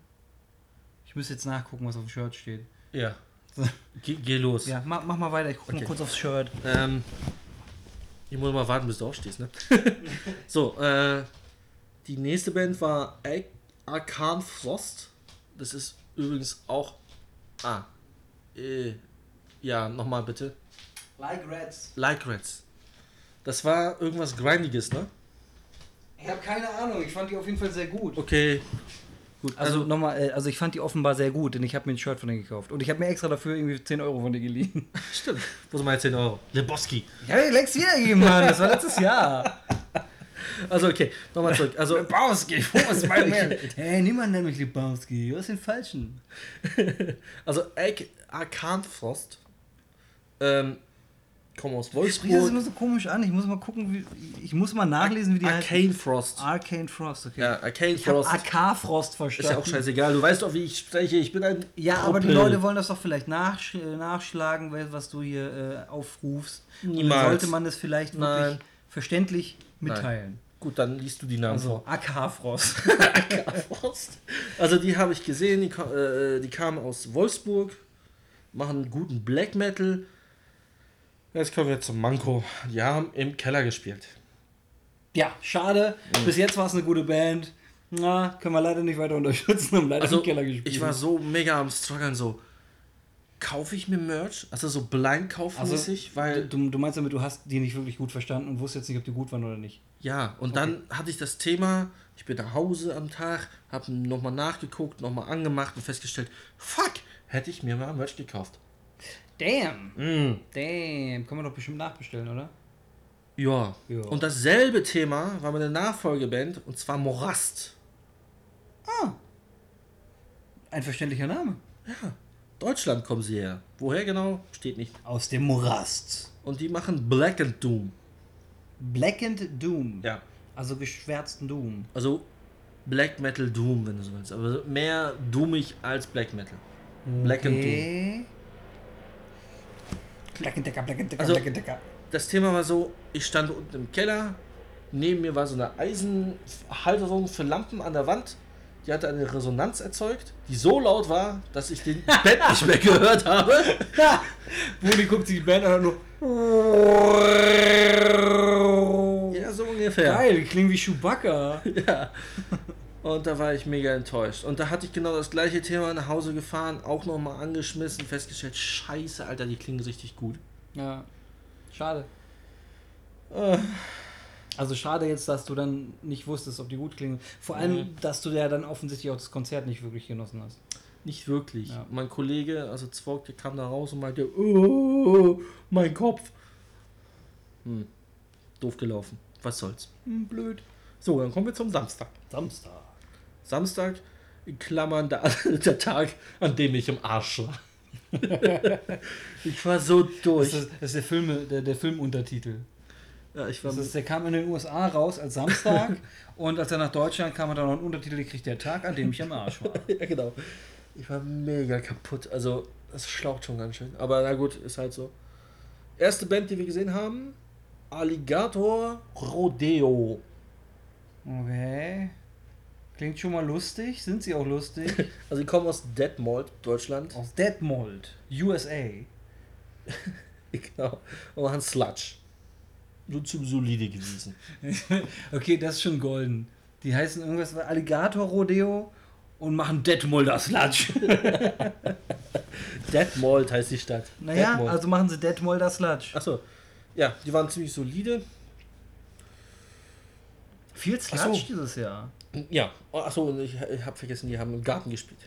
Ich müsste jetzt nachgucken, was auf dem Shirt steht. Ja. So. Geh, geh los. Ja, mach, mach mal weiter, ich gucke Okay. mal kurz aufs Shirt. Ähm, ich muss mal warten, bis du aufstehst, ne? so, äh, die nächste Band war Ar- Arcan Frost. Das ist übrigens auch. Ah. Äh, ja, nochmal bitte. Like Reds. Like Reds. Das war irgendwas Grindiges, ne? Ich habe keine Ahnung, ich fand die auf jeden Fall sehr gut. Okay. Gut, also, Also- nochmal, äh, also ich fand die offenbar sehr gut, denn ich habe mir ein Shirt von denen gekauft. Und ich habe mir extra dafür irgendwie 10 Euro von denen geliehen. Stimmt. Wo sind meine 10 Euro? Lebowski. Ich habe die längst wiedergegeben, Mann, das war letztes Jahr. Also okay, nochmal zurück. Also Lebowski, wo ist mein Mann? Hey, niemand nennt mich Lebowski. Du hast den Falschen. Also Arc Arcane Frost ähm, kommen aus Ich spreche das Wolfsburg. immer so komisch an. Ich muss mal gucken, wie, ich muss mal nachlesen, wie die heißen. Arcane Frost. Arcane Frost, okay. Ja, Arcane ich Frost. AK Frost Ist verstanden. ja auch scheißegal. Du weißt doch, wie ich spreche. Ich bin ein. Ja, aber die. Leute wollen das doch vielleicht nachsch äh, nachschlagen, was du hier äh, aufrufst. Und dann Niemals. sollte man das vielleicht wirklich Nein. verständlich mitteilen. Gut, dann liest du die Namen Also AK Frost. vor. Frost. Also die habe ich gesehen. Die, äh, die kamen aus Wolfsburg, machen guten Black Metal. Jetzt kommen wir zum Manko. Die haben im Keller gespielt. ja, schade. Bis jetzt war es eine gute Band. Na, können wir leider nicht weiter unterstützen. Haben leider Also im Keller gespielt. ich war so mega am struggeln so. Kaufe ich mir Merch? Also so blind kaufmäßig, weil du, du meinst damit, du hast die nicht wirklich gut verstanden und wusstest jetzt nicht, ob die gut waren oder nicht. Ja, und dann hatte ich das Thema, ich bin nach Hause am Tag, habe nochmal nachgeguckt, nochmal angemacht und festgestellt, fuck, hätte ich mir mal Merch gekauft. Damn. Mm. Damn. Kann man doch bestimmt nachbestellen, oder? Ja. Ja. Und dasselbe Thema war meine Nachfolgeband, und zwar Morast. Ein verständlicher Name. Ja, Deutschland kommen sie her. Woher genau, steht nicht. Aus dem Morast. Und die machen Black and Doom. Blackened Doom. Ja. Also geschwärzten Doom. Also Black Metal Doom, wenn du so willst. Aber mehr doomig als Black Metal. Black and Doom. Okay. Black and Black and Decker, Also- Black and Decker. das Thema war so, ich stand unten im Keller, neben mir war so eine Eisenhalterung für Lampen an der Wand, die hatte eine Resonanz erzeugt, die so laut war, dass ich den Bett nicht mehr gehört habe. Wuli guckt sich die Band an und nur. Ja, so ungefähr. Geil, die klingen wie Chewbacca. Ja. Und da war ich mega enttäuscht. Und da hatte ich genau das gleiche Thema nach Hause gefahren, auch nochmal angeschmissen, festgestellt, scheiße, Alter, die klingen richtig gut. Ja. Schade. Äh, Also schade jetzt, dass du dann nicht wusstest, ob die gut klingen. Vor allem, Mhm. dass du ja dann offensichtlich auch das Konzert nicht wirklich genossen hast. Nicht wirklich. Ja. Mein Kollege, also Zwork, der kam da raus und meinte, oh, mein Kopf. Hm. Doof gelaufen. Was soll's. Hm, blöd. So, dann kommen wir zum Samstag. Samstag. Samstag, in Klammern, der, der Tag, an dem ich im Arsch war. ich war so Das durch. ist, das ist der, Film, der, der Filmuntertitel. Ja, ich war Das ist, der kam in den USA raus als Samstag und als er nach Deutschland kam, hat er noch einen Untertitel gekriegt, der Tag, an dem ich am Arsch war. ja, genau. Ich war mega kaputt. Also, das schlaucht schon ganz schön. Aber na gut, ist halt so. Erste Band, die wir gesehen haben: Alligator Rodeo. Okay. Klingt schon mal lustig. Sind sie auch lustig? Also, die kommen aus Detmold, Deutschland. Aus Detmold, USA. Genau. Und machen Sludge. So zu solide gewesen. okay, das ist schon golden. Die heißen irgendwas Alligator Rodeo und machen Detmolder Sludge. Detmold heißt die Stadt. naja, Detmold. also machen sie Detmolder Sludge. Achso. Ja, die waren ziemlich solide. Viel Ach so. Sludge dieses Jahr. Ja. Achso, ich, ich habe vergessen, die haben im Garten gespielt.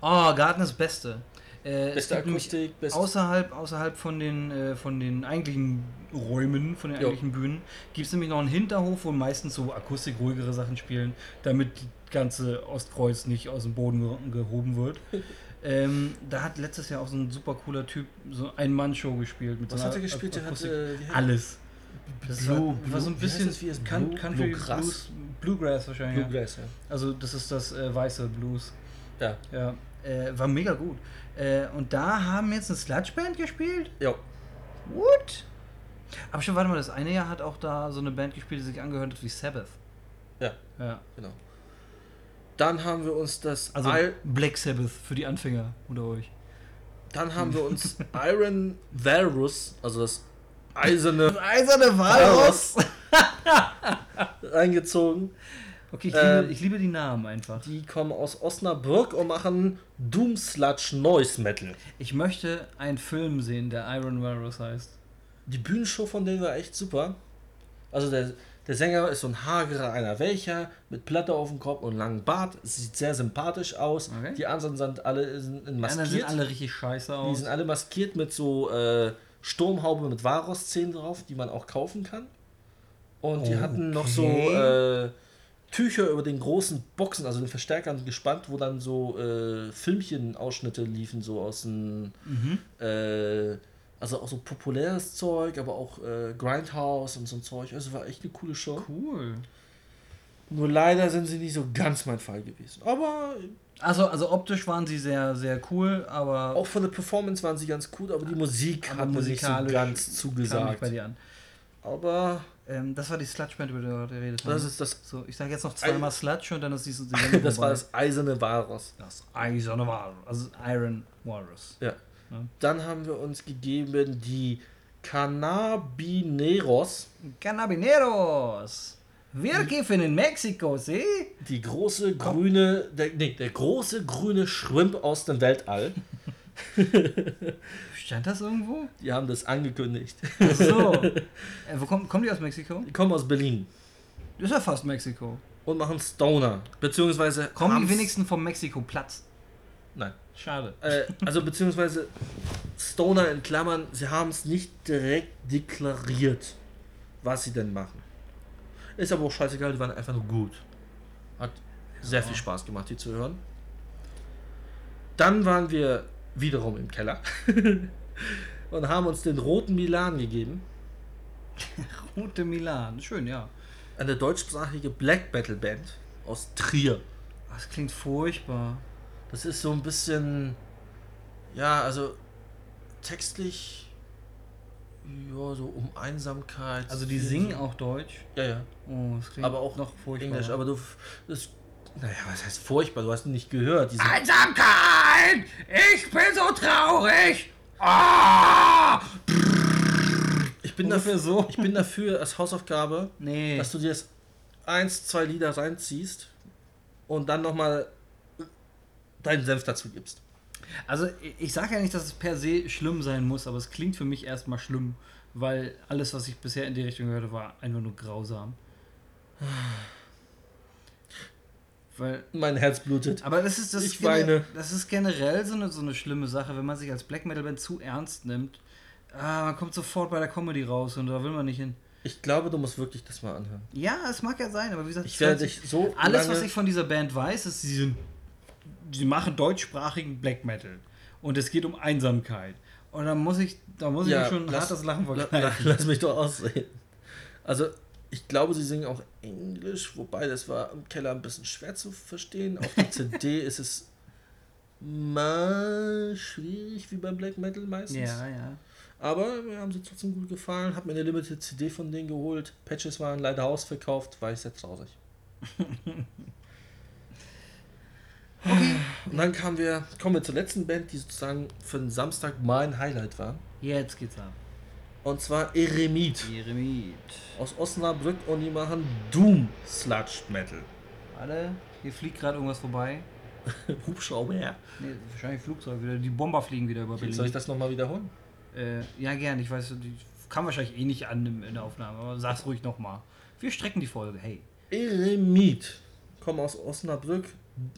Oh, Garten ist das Beste. Äh, es Beste Akustik, beste. Außerhalb, außerhalb von den, äh, von den eigentlichen Räumen, von den Jo. eigentlichen Bühnen, gibt es nämlich noch einen Hinterhof, wo meistens so akustik ruhigere Sachen spielen, damit die ganze Ostkreuz nicht aus dem Boden ge gehoben wird. ähm, da hat letztes Jahr auch so ein super cooler Typ so ein Mann-Show gespielt. Mit Was so hat er gespielt? Der hat, Akustik. äh, Alles. Das Blue- war, war so ein bisschen? Wie Coun- Blue- Country Bluegrass? Blues, Bluegrass wahrscheinlich. Ja. Bluegrass, ja. Also das ist das äh, weiße Blues. Ja. Ja, äh, war mega gut. Äh, und da haben jetzt eine Sludge-Band gespielt? Ja. What? Aber schon, warte mal, das eine Jahr hat auch da so eine Band gespielt, die sich angehört hat wie Sabbath. Ja, Ja. genau. Dann haben wir uns das Also I- Black Sabbath für die Anfänger unter euch. dann haben wir uns Iron Valrus, also das eiserne eiserne Walross. reingezogen. Okay, ich, Ähm, liebe, ich liebe die Namen einfach. Die kommen aus Osnabrück und machen Doom Sludge Noise Metal. Ich möchte einen Film sehen, der Iron Walrus heißt. Die Bühnenshow von denen war echt super. Also der, der Sänger ist so ein hagerer einer welcher mit Platte auf dem Kopf und langem Bart. Sieht sehr sympathisch aus. Okay. Die anderen sind alle in, in Die maskiert. anderen sind alle richtig scheiße die aus. sind alle maskiert mit so äh, Sturmhaube mit Varos-Szenen drauf, die man auch kaufen kann. Und die hatten noch so Okay. äh, Tücher über den großen Boxen, also den Verstärkern gespannt, wo dann so äh, Filmchen-Ausschnitte liefen, so aus dem, Mhm. äh, also auch so populäres Zeug, aber auch äh, Grindhouse und so ein Zeug. Also war echt eine coole Show. Cool. Nur leider sind sie nicht so ganz mein Fall gewesen. Aber Also, also optisch waren sie sehr, sehr cool, aber auch von der Performance waren sie ganz cool, aber die Musik Aber hat mir nicht so ganz zugesagt. bei dir an. Aber Ähm, das war die Sludge-Band, über die du gerade geredet das ist das, So, ich sage jetzt noch zweimal Sludge und dann ist diese. die das war das eiserne Walross. das Eiserne Walrus. Also Iron Walrus. Ja. Dann haben wir uns gegeben die Cannabineros, Cannabineros. Wir kiffen in Mexiko, see? die große grüne, der, nee, der große grüne Shrimp aus dem Weltall. Stand das irgendwo? Die haben das angekündigt. Ach so. äh, wo kommen, kommen die aus Mexiko? Die kommen aus Berlin Das ist ja fast Mexiko. und machen Stoner. Beziehungsweise. Kommen die wenigsten vom Mexiko-Platz? Nein. Schade. Äh, also beziehungsweise Stoner in Klammern, sie haben es nicht direkt deklariert, was sie denn machen. Ist aber auch scheißegal, die waren einfach nur gut. Hat sehr viel Spaß gemacht, die zu hören. Dann waren wir wiederum im Keller und haben uns den roten Milan gegeben. Rote Milan. Schön, ja. Eine deutschsprachige Black Metal Band aus Trier. Das klingt furchtbar. Das ist so ein bisschen, ja, also textlich, ja, so um Einsamkeit. Also die singen auch Deutsch. Ja, ja. Oh, das klingt Aber auch noch furchtbar. Englisch, aber du, das, naja, was heißt furchtbar? Du hast ihn nicht gehört. Einsamkeit! Ich bin so traurig! Ah! ich, bin ungefähr dafür, so. ich bin dafür als Hausaufgabe, Nee. dass du dir das eins, zwei Lieder reinziehst und dann nochmal deinen Senf dazu gibst. Also ich- sage ja nicht, dass es per se schlimm sein muss, aber es klingt für mich erstmal schlimm, weil alles, was ich bisher in die Richtung gehört habe, war einfach nur grausam. Weil, Mein Herz blutet. aber das ist das, Ich weine. das ist generell so eine, so eine schlimme Sache, wenn man sich als Black Metal Band zu ernst nimmt. Ah, man kommt sofort bei der Comedy raus und da will man nicht hin. Ich glaube, du musst wirklich das mal anhören. Ja, es mag ja sein, aber wie gesagt, Ich werde dich so Alles, was ich von dieser Band weiß, ist, sie sind, sie machen deutschsprachigen Black Metal und es geht um Einsamkeit. Und da muss ich, da muss ich Ja, mir schon lass- hartes Lachen La, la, verkneifen. lass mich doch ausreden. Also, ich glaube, sie singen auch Englisch, wobei das war im Keller ein bisschen schwer zu verstehen. Auf der CD ist es mal schwierig, wie beim Black Metal meistens. Ja, ja. Aber mir haben sie trotzdem gut gefallen. Hab mir eine Limited CD von denen geholt. Patches waren leider ausverkauft, war ich sehr traurig. Okay. Und dann kamen wir, kommen wir zur letzten Band, die sozusagen für den Samstag mein Highlight war. Jetzt geht's ab. Und zwar Eremit. Jeremit. aus Osnabrück und die machen Doom Sludge Metal. Warte, hier fliegt gerade irgendwas vorbei. Hubschrauber. Nee, wahrscheinlich Flugzeug wieder. Die Bomber fliegen wieder über Soll ich Berlin. das nochmal wiederholen? Äh, ja, gern. Ich weiß, die kann wahrscheinlich eh nicht an in der Aufnahme, aber sag's ruhig nochmal. Wir strecken die Folge. Hey. Eremit kommen aus Osnabrück,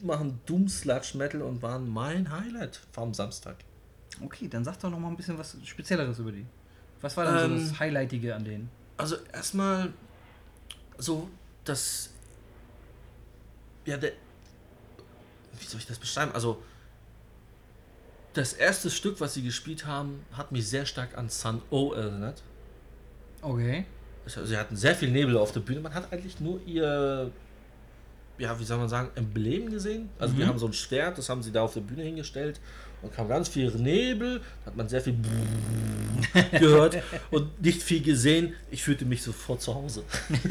machen Doom Sludge Metal und waren mein Highlight vom Samstag. Okay, dann sag doch noch mal ein bisschen was Spezielleres über die. Was war denn Ähm, so das Highlightige an denen? Also erstmal so das ja der wie soll ich das beschreiben? Also das erste Stück, was sie gespielt haben, hat mich sehr stark an Sun O erinnert. Okay. Also sie hatten sehr viel Nebel auf der Bühne. Man hat eigentlich nur ihr, ja, wie soll man sagen, Emblem gesehen. Also Mhm. haben so ein Schwert, das haben sie da auf der Bühne hingestellt. Und kam ganz viel Nebel, da hat man sehr viel gehört und nicht viel gesehen. Ich fühlte mich sofort zu Hause.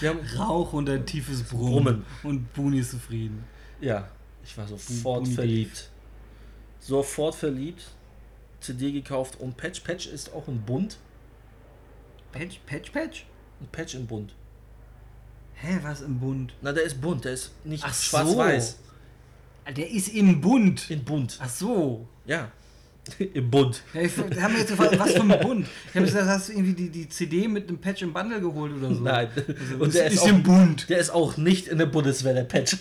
wir haben, Rauch und ein tiefes Brummen. Brummen. Und Buni ist zufrieden. ja, ich war sofort Buni verliebt. Sofort verliebt. CD gekauft und Patch. Patch ist auch ein Bund. Patch, Patch, Patch? Ein Patch im Bund. Hä, was im Bund? Na, der ist bunt, der ist nicht Ach so. schwarz-weiß. Der ist im Bund. In bunt. Ach so. Ja. Im Bund. Ja, ich, da haben wir jetzt gefragt, was für ein Bund? Ich habe gesagt, hast du irgendwie die, die CD mit einem Patch im Bundle geholt oder so? Nein. Also, Und der ist, auch, im Bund. der ist auch nicht in der Bundeswehr, der Patch.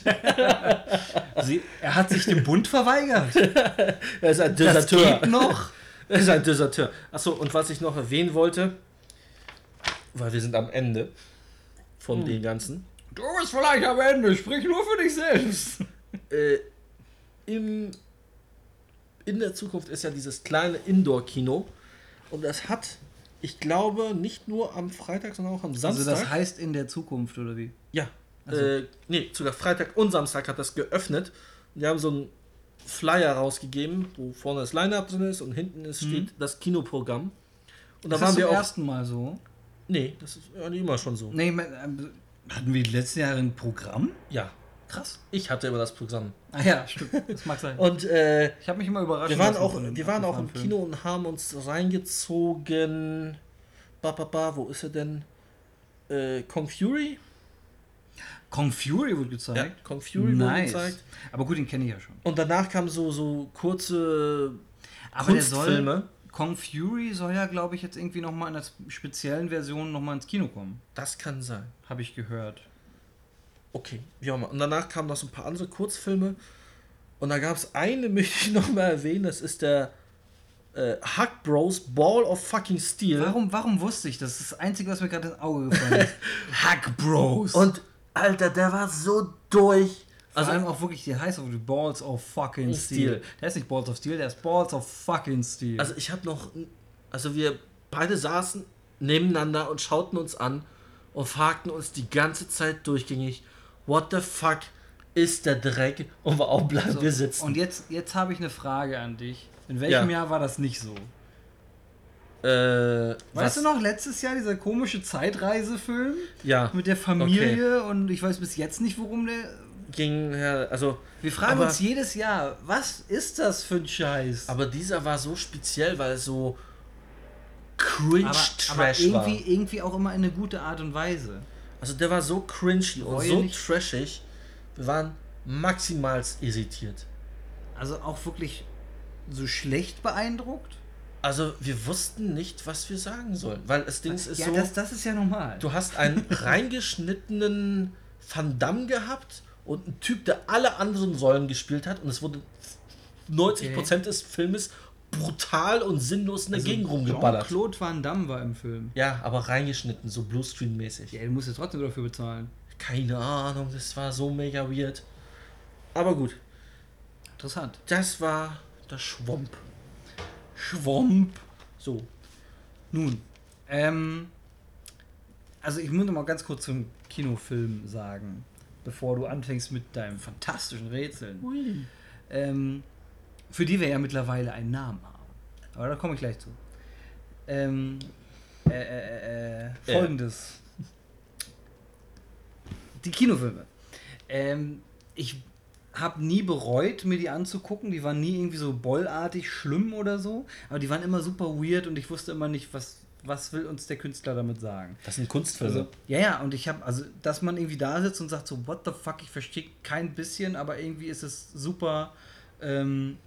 Sie, er hat sich dem Bund verweigert. Er ist ein Das Deserteur. geht noch. Er ist ein Deserteur. Achso, und was ich noch erwähnen wollte, weil wir sind am Ende von den Ganzen. Du bist vielleicht am Ende, sprich nur für dich selbst. Äh, im, in der Zukunft ist ja dieses kleine Indoor-Kino und das hat, ich glaube, nicht nur am Freitag, sondern auch am Samstag. Also das heißt in der Zukunft, oder wie? Ja. Also- Äh, nee, sogar Freitag und Samstag hat das geöffnet. Und die haben so einen Flyer rausgegeben, wo vorne das Line-Up drin ist und hinten ist, steht das Kinoprogramm. Und da Das waren ist wir zum auch. ersten Mal so. Nee, das ist ja nicht immer schon so. Nee, ähm, hatten wir die letzten Jahre ein Programm? Ja, Krass. ich hatte immer das Programm. Ah ja, stimmt. Das mag sein. Und äh, Ich habe mich immer überrascht. wir waren auch, wir waren auch im Kino und haben uns reingezogen. Ba, ba, ba, wo ist er denn? Äh, Kong Fury? Kong Fury wurde gezeigt. Ja, Kong Fury wurde nice. gezeigt. Aber gut, den kenne ich ja schon. Und danach kamen so, so kurze Aber der soll, Kunstfilme. Kong Fury soll ja, glaube ich, jetzt irgendwie nochmal in einer speziellen Version nochmal ins Kino kommen. Das kann sein. Habe ich gehört. Okay, wie auch immer. Und danach kamen noch so ein paar andere Kurzfilme. Und da gab es eine, möchte ich noch mal erwähnen, das ist der äh, Hack Bros Ball of Fucking Steel. Warum, warum wusste ich das? Das ist das Einzige, was mir gerade ins Auge gefallen ist. Hack Bros. Und Alter, der war so durch. Vor Also, allem auch wirklich, die heißt auch wirklich Balls of fucking Steel. Steel. Der ist nicht Balls of Steel, der ist Balls of fucking Steel. also ich habe noch, also wir beide saßen nebeneinander und schauten uns an und fragten uns die ganze Zeit durchgängig, what the fuck ist der Dreck und warum bleiben So, wir sitzen? Und jetzt, jetzt habe ich eine Frage an dich. In welchem Ja. Jahr war das nicht so? äh, Weißt was- du noch, letztes Jahr dieser komische Zeitreisefilm Ja, mit der Familie und ich weiß bis jetzt nicht, worum der. Ging, ja, also Wir fragen Aber- uns jedes Jahr, was ist das für ein Scheiß? Aber dieser war so speziell, weil so aber, aber cringe-trash war. irgendwie, irgendwie auch immer in eine gute Art und Weise. Also der war so cringy und so trashig. Wir waren maximal irritiert. Also auch wirklich so schlecht beeindruckt. Also wir wussten nicht, was wir sagen sollen. Weil das Ding ist ja, so, das, das ist ja normal. du hast einen reingeschnittenen Van Damme gehabt und einen Typ, der alle anderen Rollen gespielt hat und es wurde 90% des Filmes brutal und sinnlos in der Also Gegend rumgeballert. Jean-Claude Van Damme war im Film. Ja, aber reingeschnitten, so Bluescreen-mäßig. Ja, du musst ja trotzdem dafür bezahlen. Keine Ahnung, das war so mega weird. Aber gut, Interessant. das war der Schwomp. Schwomp. So. Nun, ähm, also ich muss noch mal ganz kurz zum Kinofilm sagen, bevor du anfängst mit deinem fantastischen Rätseln, Ui. ähm, für die wir ja mittlerweile einen Namen haben. Aber da komme ich gleich zu. Ähm, äh, äh, äh, folgendes. Die Kinofilme. Ähm, ich habe nie bereut, mir die anzugucken. Die waren nie irgendwie so bollartig schlimm oder so. Aber die waren immer super weird und ich wusste immer nicht, was, was will uns der Künstler damit sagen. Das sind Kunstfilme. Also, ja, ja, und ich habe, also, dass man irgendwie da sitzt und sagt so, what the fuck, ich verstehe kein bisschen, aber irgendwie ist es super, ähm,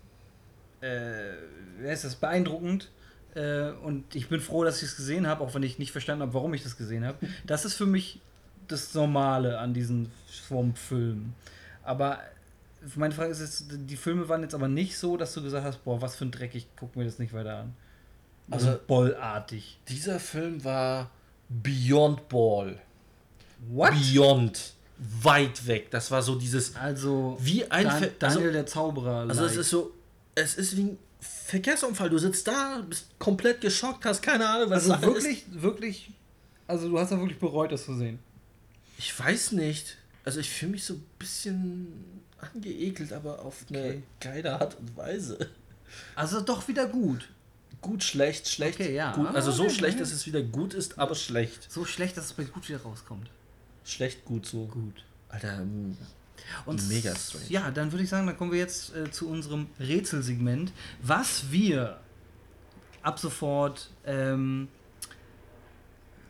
äh, wer ist das, beeindruckend. Äh, und ich bin froh, dass ich es gesehen habe, auch wenn ich nicht verstanden habe, warum ich das gesehen habe. Das ist für mich das Normale an diesen Swamp-Filmen. Aber meine Frage ist jetzt, die Filme waren jetzt aber nicht so, dass du gesagt hast, boah, was für ein Dreck, ich gucke mir das nicht weiter an. Also, Also- bollartig. Dieser Film war Beyond Ball. What? Beyond. Weit weg. Das war so dieses. Also, Wie ein Dan Ver- Daniel also- der Zauberer. Also es like. ist so. Es ist wie ein Verkehrsunfall. Du sitzt da, bist komplett geschockt, hast keine Ahnung, was also wirklich, wirklich, also du hast ja wirklich bereut, das zu sehen. Ich weiß nicht. Also ich fühle mich so ein bisschen angeekelt, aber auf eine Okay. geile Art und Weise. Also doch wieder gut. Gut, schlecht, schlecht. Okay, ja. Gut. Also so Okay, schlecht, dass es wieder gut ist, aber schlecht. So schlecht, dass es bei gut wieder rauskommt. Schlecht, gut so. Gut. Alter, ähm, Und Mega strange. Ja, dann würde ich sagen, dann kommen wir jetzt äh, zu unserem Rätselsegment, was wir ab sofort, ähm,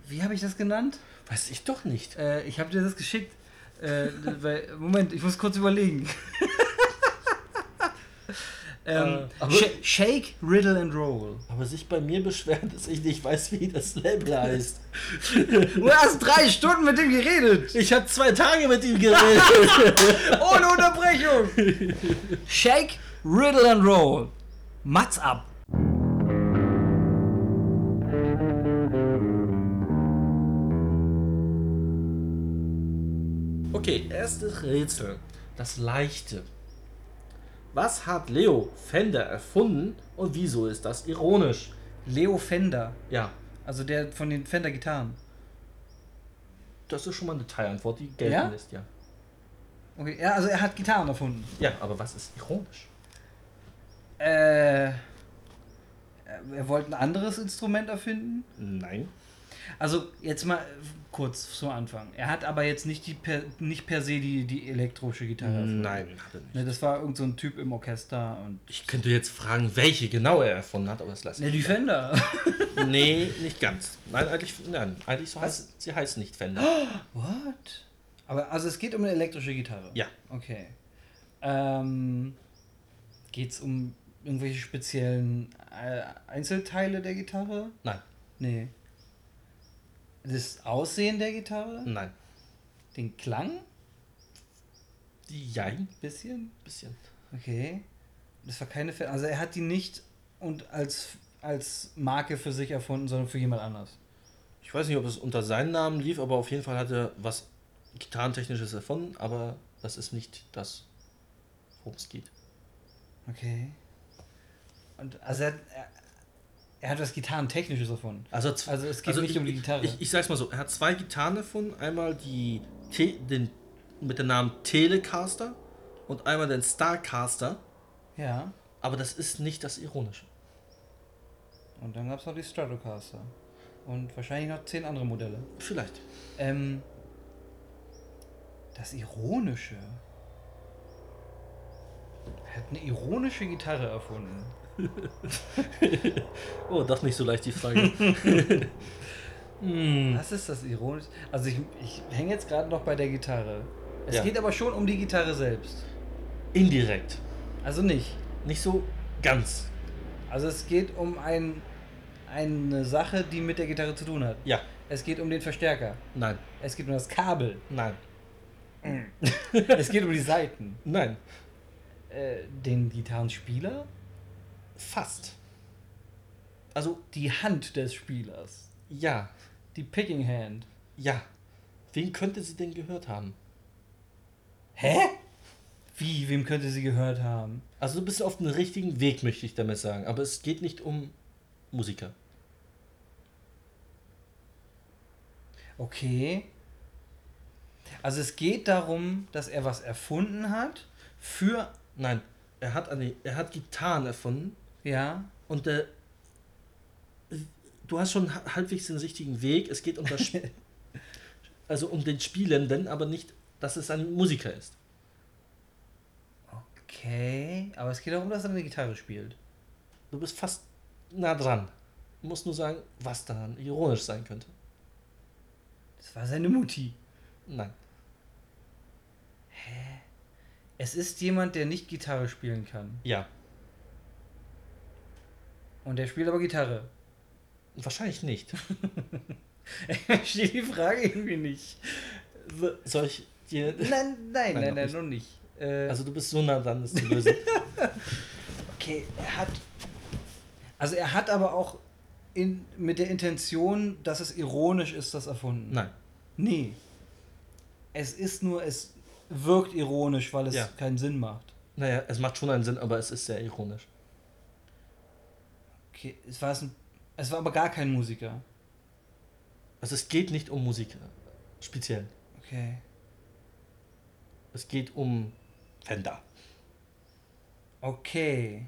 wie habe ich das genannt? weiß ich doch nicht. Äh, ich habe dir das geschickt. Äh, weil, Moment, ich muss kurz überlegen. Ähm, äh, sh shake, Riddle and Roll. Aber sich bei mir beschweren, dass ich nicht weiß, wie das Label heißt. du hast drei Stunden mit ihm geredet. Ich habe zwei Tage mit ihm geredet. Ohne Unterbrechung. Shake, Riddle and Roll. Mats ab. Okay, erstes Rätsel. Das Leichte. Was hat Leo Fender erfunden und wieso ist das ironisch? Leo Fender. Ja, Also der von den Fender-Gitarren. das ist schon mal eine Teilantwort, die gelten Ja? ist, ja. Okay, ja, also er hat Gitarren erfunden. Ja, aber was ist ironisch? Äh. Er wollte ein anderes Instrument erfinden. Nein. Also jetzt mal äh, kurz zum Anfang. Er hat aber jetzt nicht die per, nicht per se die, die elektrische Gitarre erfunden. Nein, hat er nicht. Ne, das war irgend so ein Typ im Orchester und. Ich könnte jetzt fragen, welche genau er erfunden hat, aber das lasse Ne, ich. die Fender. Nee, nicht ganz. Nein, eigentlich, nein, eigentlich so heißt, sie heißt nicht Fender. What? Aber also es geht um eine elektrische Gitarre. Ja. Okay. Ähm, geht es um irgendwelche speziellen äh, Einzelteile der Gitarre? Nein, Nee. Das Aussehen der Gitarre? nein. Den Klang? Jein, Bisschen? bisschen. Okay. Das war keine Fe Also er hat die nicht und als, als Marke für sich erfunden, sondern für jemand anders. Ich weiß nicht, ob es unter seinem Namen lief, aber auf jeden Fall hat er was Gitarrentechnisches erfunden, aber das ist nicht das, worum es geht. Okay. Und also er, er, hat was Gitarrentechnisches erfunden. Also, Also es geht nicht ich, um die Gitarre. Ich, ich sag's mal so, er hat zwei Gitarren erfunden. Einmal die Te den, mit dem Namen Telecaster und einmal den Starcaster. Ja. Aber das ist nicht das Ironische. Und dann gab es noch die Stratocaster. Und wahrscheinlich noch zehn andere Modelle. Vielleicht. Ähm, das Ironische. Er hat eine ironische Gitarre erfunden. Oh, doch nicht so leicht die Frage. hm. Was ist das Ironische? Also ich, ich hänge jetzt gerade noch bei der Gitarre. Es Ja. geht aber schon um die Gitarre selbst. Indirekt. Also nicht. Nicht so ganz. Also es geht um ein, eine Sache, die mit der Gitarre zu tun hat. Ja. Es geht um den Verstärker. Nein. Es geht um das Kabel. Nein. es geht um die Saiten. Nein. Äh, den Gitarrenspieler? Fast. Also, Die Hand des Spielers. ja. Die Picking Hand. Ja. Wen könnte sie denn gehört haben? Hä? Wie? Wem könnte sie gehört haben? Also du bist auf dem richtigen Weg, möchte ich damit sagen. Aber es geht nicht um Musiker. Okay. Also es geht darum, dass er was erfunden hat für. Nein, er hat eine, er hat Gitarren erfunden Ja. und der, du hast schon ha- halbwegs den richtigen Weg. Es geht um das, Sp- also um den Spielenden, aber nicht, dass es ein Musiker ist. Okay. Aber es geht darum, dass er eine Gitarre spielt. Du bist fast nah dran. Du musst nur sagen, was daran ironisch sein könnte. Das war seine Mutti. Nein, Es ist jemand, der nicht Gitarre spielen kann. ja, Und der spielt aber Gitarre. wahrscheinlich nicht. Ich verstehe die Frage irgendwie nicht. So- Soll ich dir, Nein, nein, Nein, nein, noch nein, nicht. noch nicht. Äh, also du bist so nah dran, das zu lösen. okay, er hat. Also er hat aber auch in, mit der Intention, dass es ironisch ist, das erfunden. Nein, Nee. Es ist nur, es wirkt ironisch, weil es Ja. keinen Sinn macht. naja, es macht schon einen Sinn, aber es ist sehr ironisch. Okay, es war, ein, es war aber gar kein Musiker. Also es geht nicht um Musik speziell. Okay. Es geht um Fender. Okay.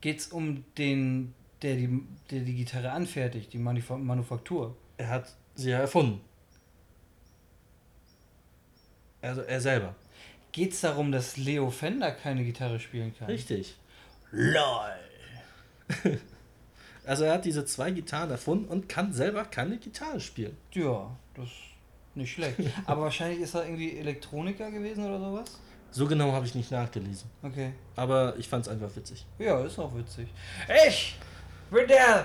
Geht's um den, der die, der die Gitarre anfertigt, die Manuf Manufaktur? Er hat sie ja erfunden. Also er selber. Geht's darum, dass Leo Fender keine Gitarre spielen kann? Richtig. LOL. Also er hat diese zwei Gitarren erfunden und kann selber keine Gitarre spielen. Ja, das ist nicht schlecht. Aber wahrscheinlich ist er irgendwie Elektroniker gewesen oder sowas? So genau habe ich nicht nachgelesen. Okay. Aber ich fand es einfach witzig. Ja, ist auch witzig. Ich bin der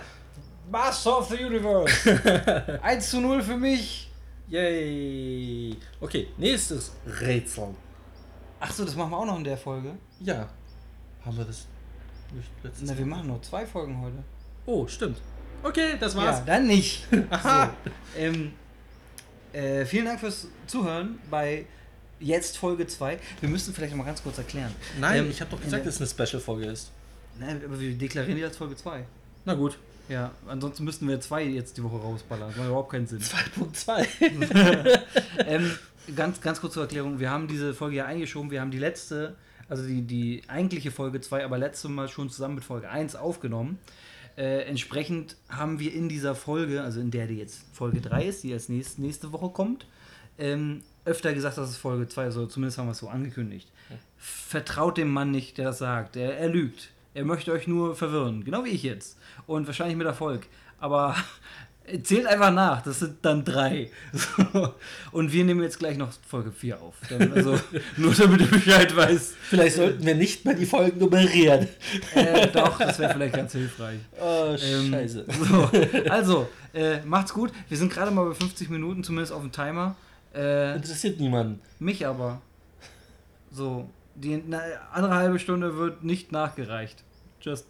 Master of the Universe. 1 zu 0 für mich. Yay! Okay, nächstes Rätsel. Achso, das machen wir auch noch in der Folge. Ja. Haben wir das nicht letztes Na, wir machen nur zwei Folgen heute. Oh, stimmt. Okay, das Ja, war's. dann nicht. Aha. So, ähm, äh, vielen Dank fürs Zuhören bei jetzt Folge 2. Wir müssen vielleicht noch mal ganz kurz erklären. Nein, Ähm, ich habe doch gesagt, dass es eine Special-Folge ist. Nein, aber wir deklarieren die als Folge 2. Na gut. Ja, ansonsten müssten wir zwei jetzt die Woche rausballern. Das macht überhaupt keinen Sinn. 2.2. ähm, ganz, ganz kurz zur Erklärung. Wir haben diese Folge ja eingeschoben. Wir haben die letzte, also die, die eigentliche Folge 2, aber letztes Mal schon zusammen mit Folge 1 aufgenommen. Äh, entsprechend haben wir in dieser Folge, also in der die jetzt Folge 3 ist, die als nächst, nächste Woche kommt, ähm, öfter gesagt, dass es Folge 2 ist, oder zumindest haben wir es so angekündigt. Vertraut dem Mann nicht, der das sagt. Er, er lügt. Er möchte euch nur verwirren, genau wie ich jetzt. Und wahrscheinlich mit Erfolg. Aber zählt einfach nach, das sind dann drei. So. Und wir nehmen jetzt gleich noch Folge 4 auf. Dann, also, nur damit du Bescheid weißt. Vielleicht sollten wir nicht mal die Folgen nummerieren. Äh, doch, das wäre vielleicht ganz hilfreich. Oh, Ähm, scheiße. So, also, äh, macht's gut. Wir sind gerade mal bei 50 Minuten, zumindest auf dem Timer. Äh, Interessiert niemanden. mich aber. So, die andere halbe Stunde wird nicht nachgereicht. Just.